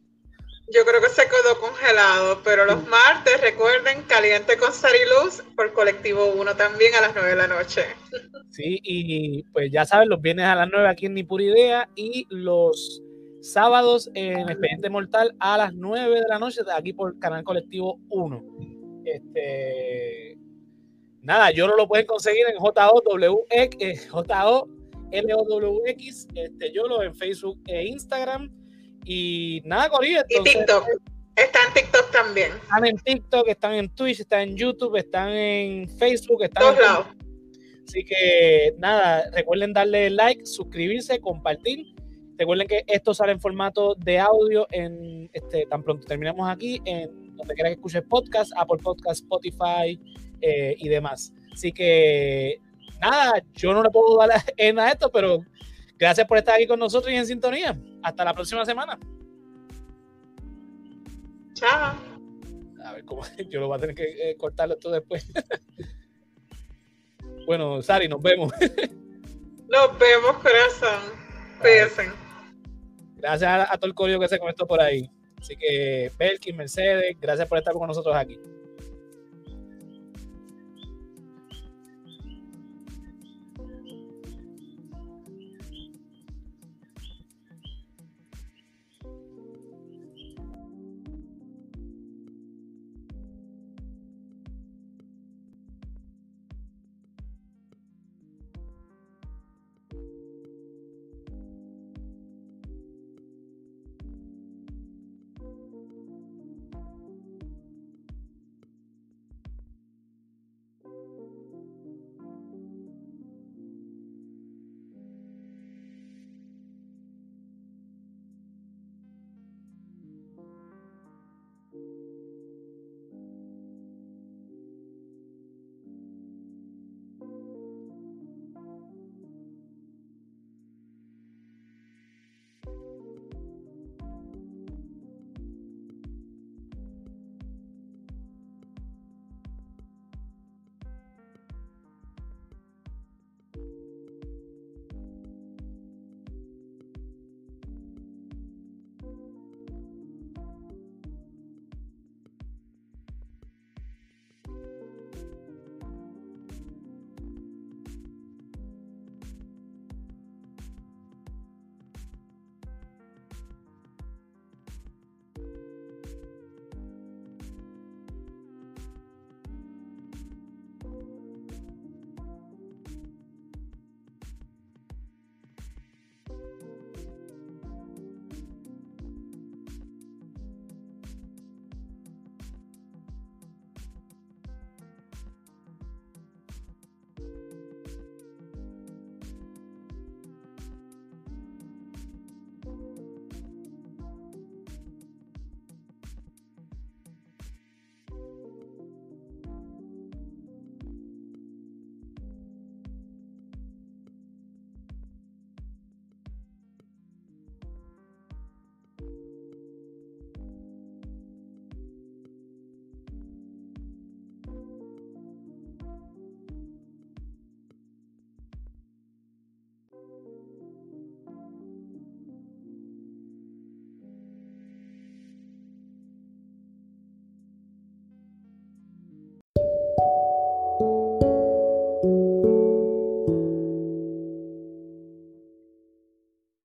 Yo creo que se quedó congelado, pero los martes, recuerden, Caliente con Sariluz por Colectivo 1 también a las 9 de la noche. Sí, y pues ya saben, los viernes a las 9 aquí en Ni Pura Idea y los sábados en Expediente Mortal a las 9 de la noche aquí por Canal Colectivo 1. Este, nada, yo no lo pueden conseguir en J-O-W-X, J-O-L-O-W-X, este, yo lo en Facebook e Instagram. Y nada, Corillo. Y TikTok. Está en TikTok también. Están en TikTok, están en Twitch, están en YouTube, están en Facebook, están Todos en lados. Así que nada, recuerden darle like, suscribirse, compartir. Recuerden que esto sale en formato de audio en este tan pronto terminamos aquí en donde quiera que escuches podcast, Apple Podcast, Spotify eh, y demás. Así que nada, yo no le puedo dar en a esto, pero gracias por estar aquí con nosotros y en sintonía. Hasta la próxima semana. Chao. A ver cómo yo lo voy a tener que eh, cortarlo esto después. bueno, Sari, nos vemos. Nos vemos, corazón. Cuídense. Gracias a, a todo el código que se conectó por ahí. Así que, Belkin, Mercedes, gracias por estar con nosotros aquí.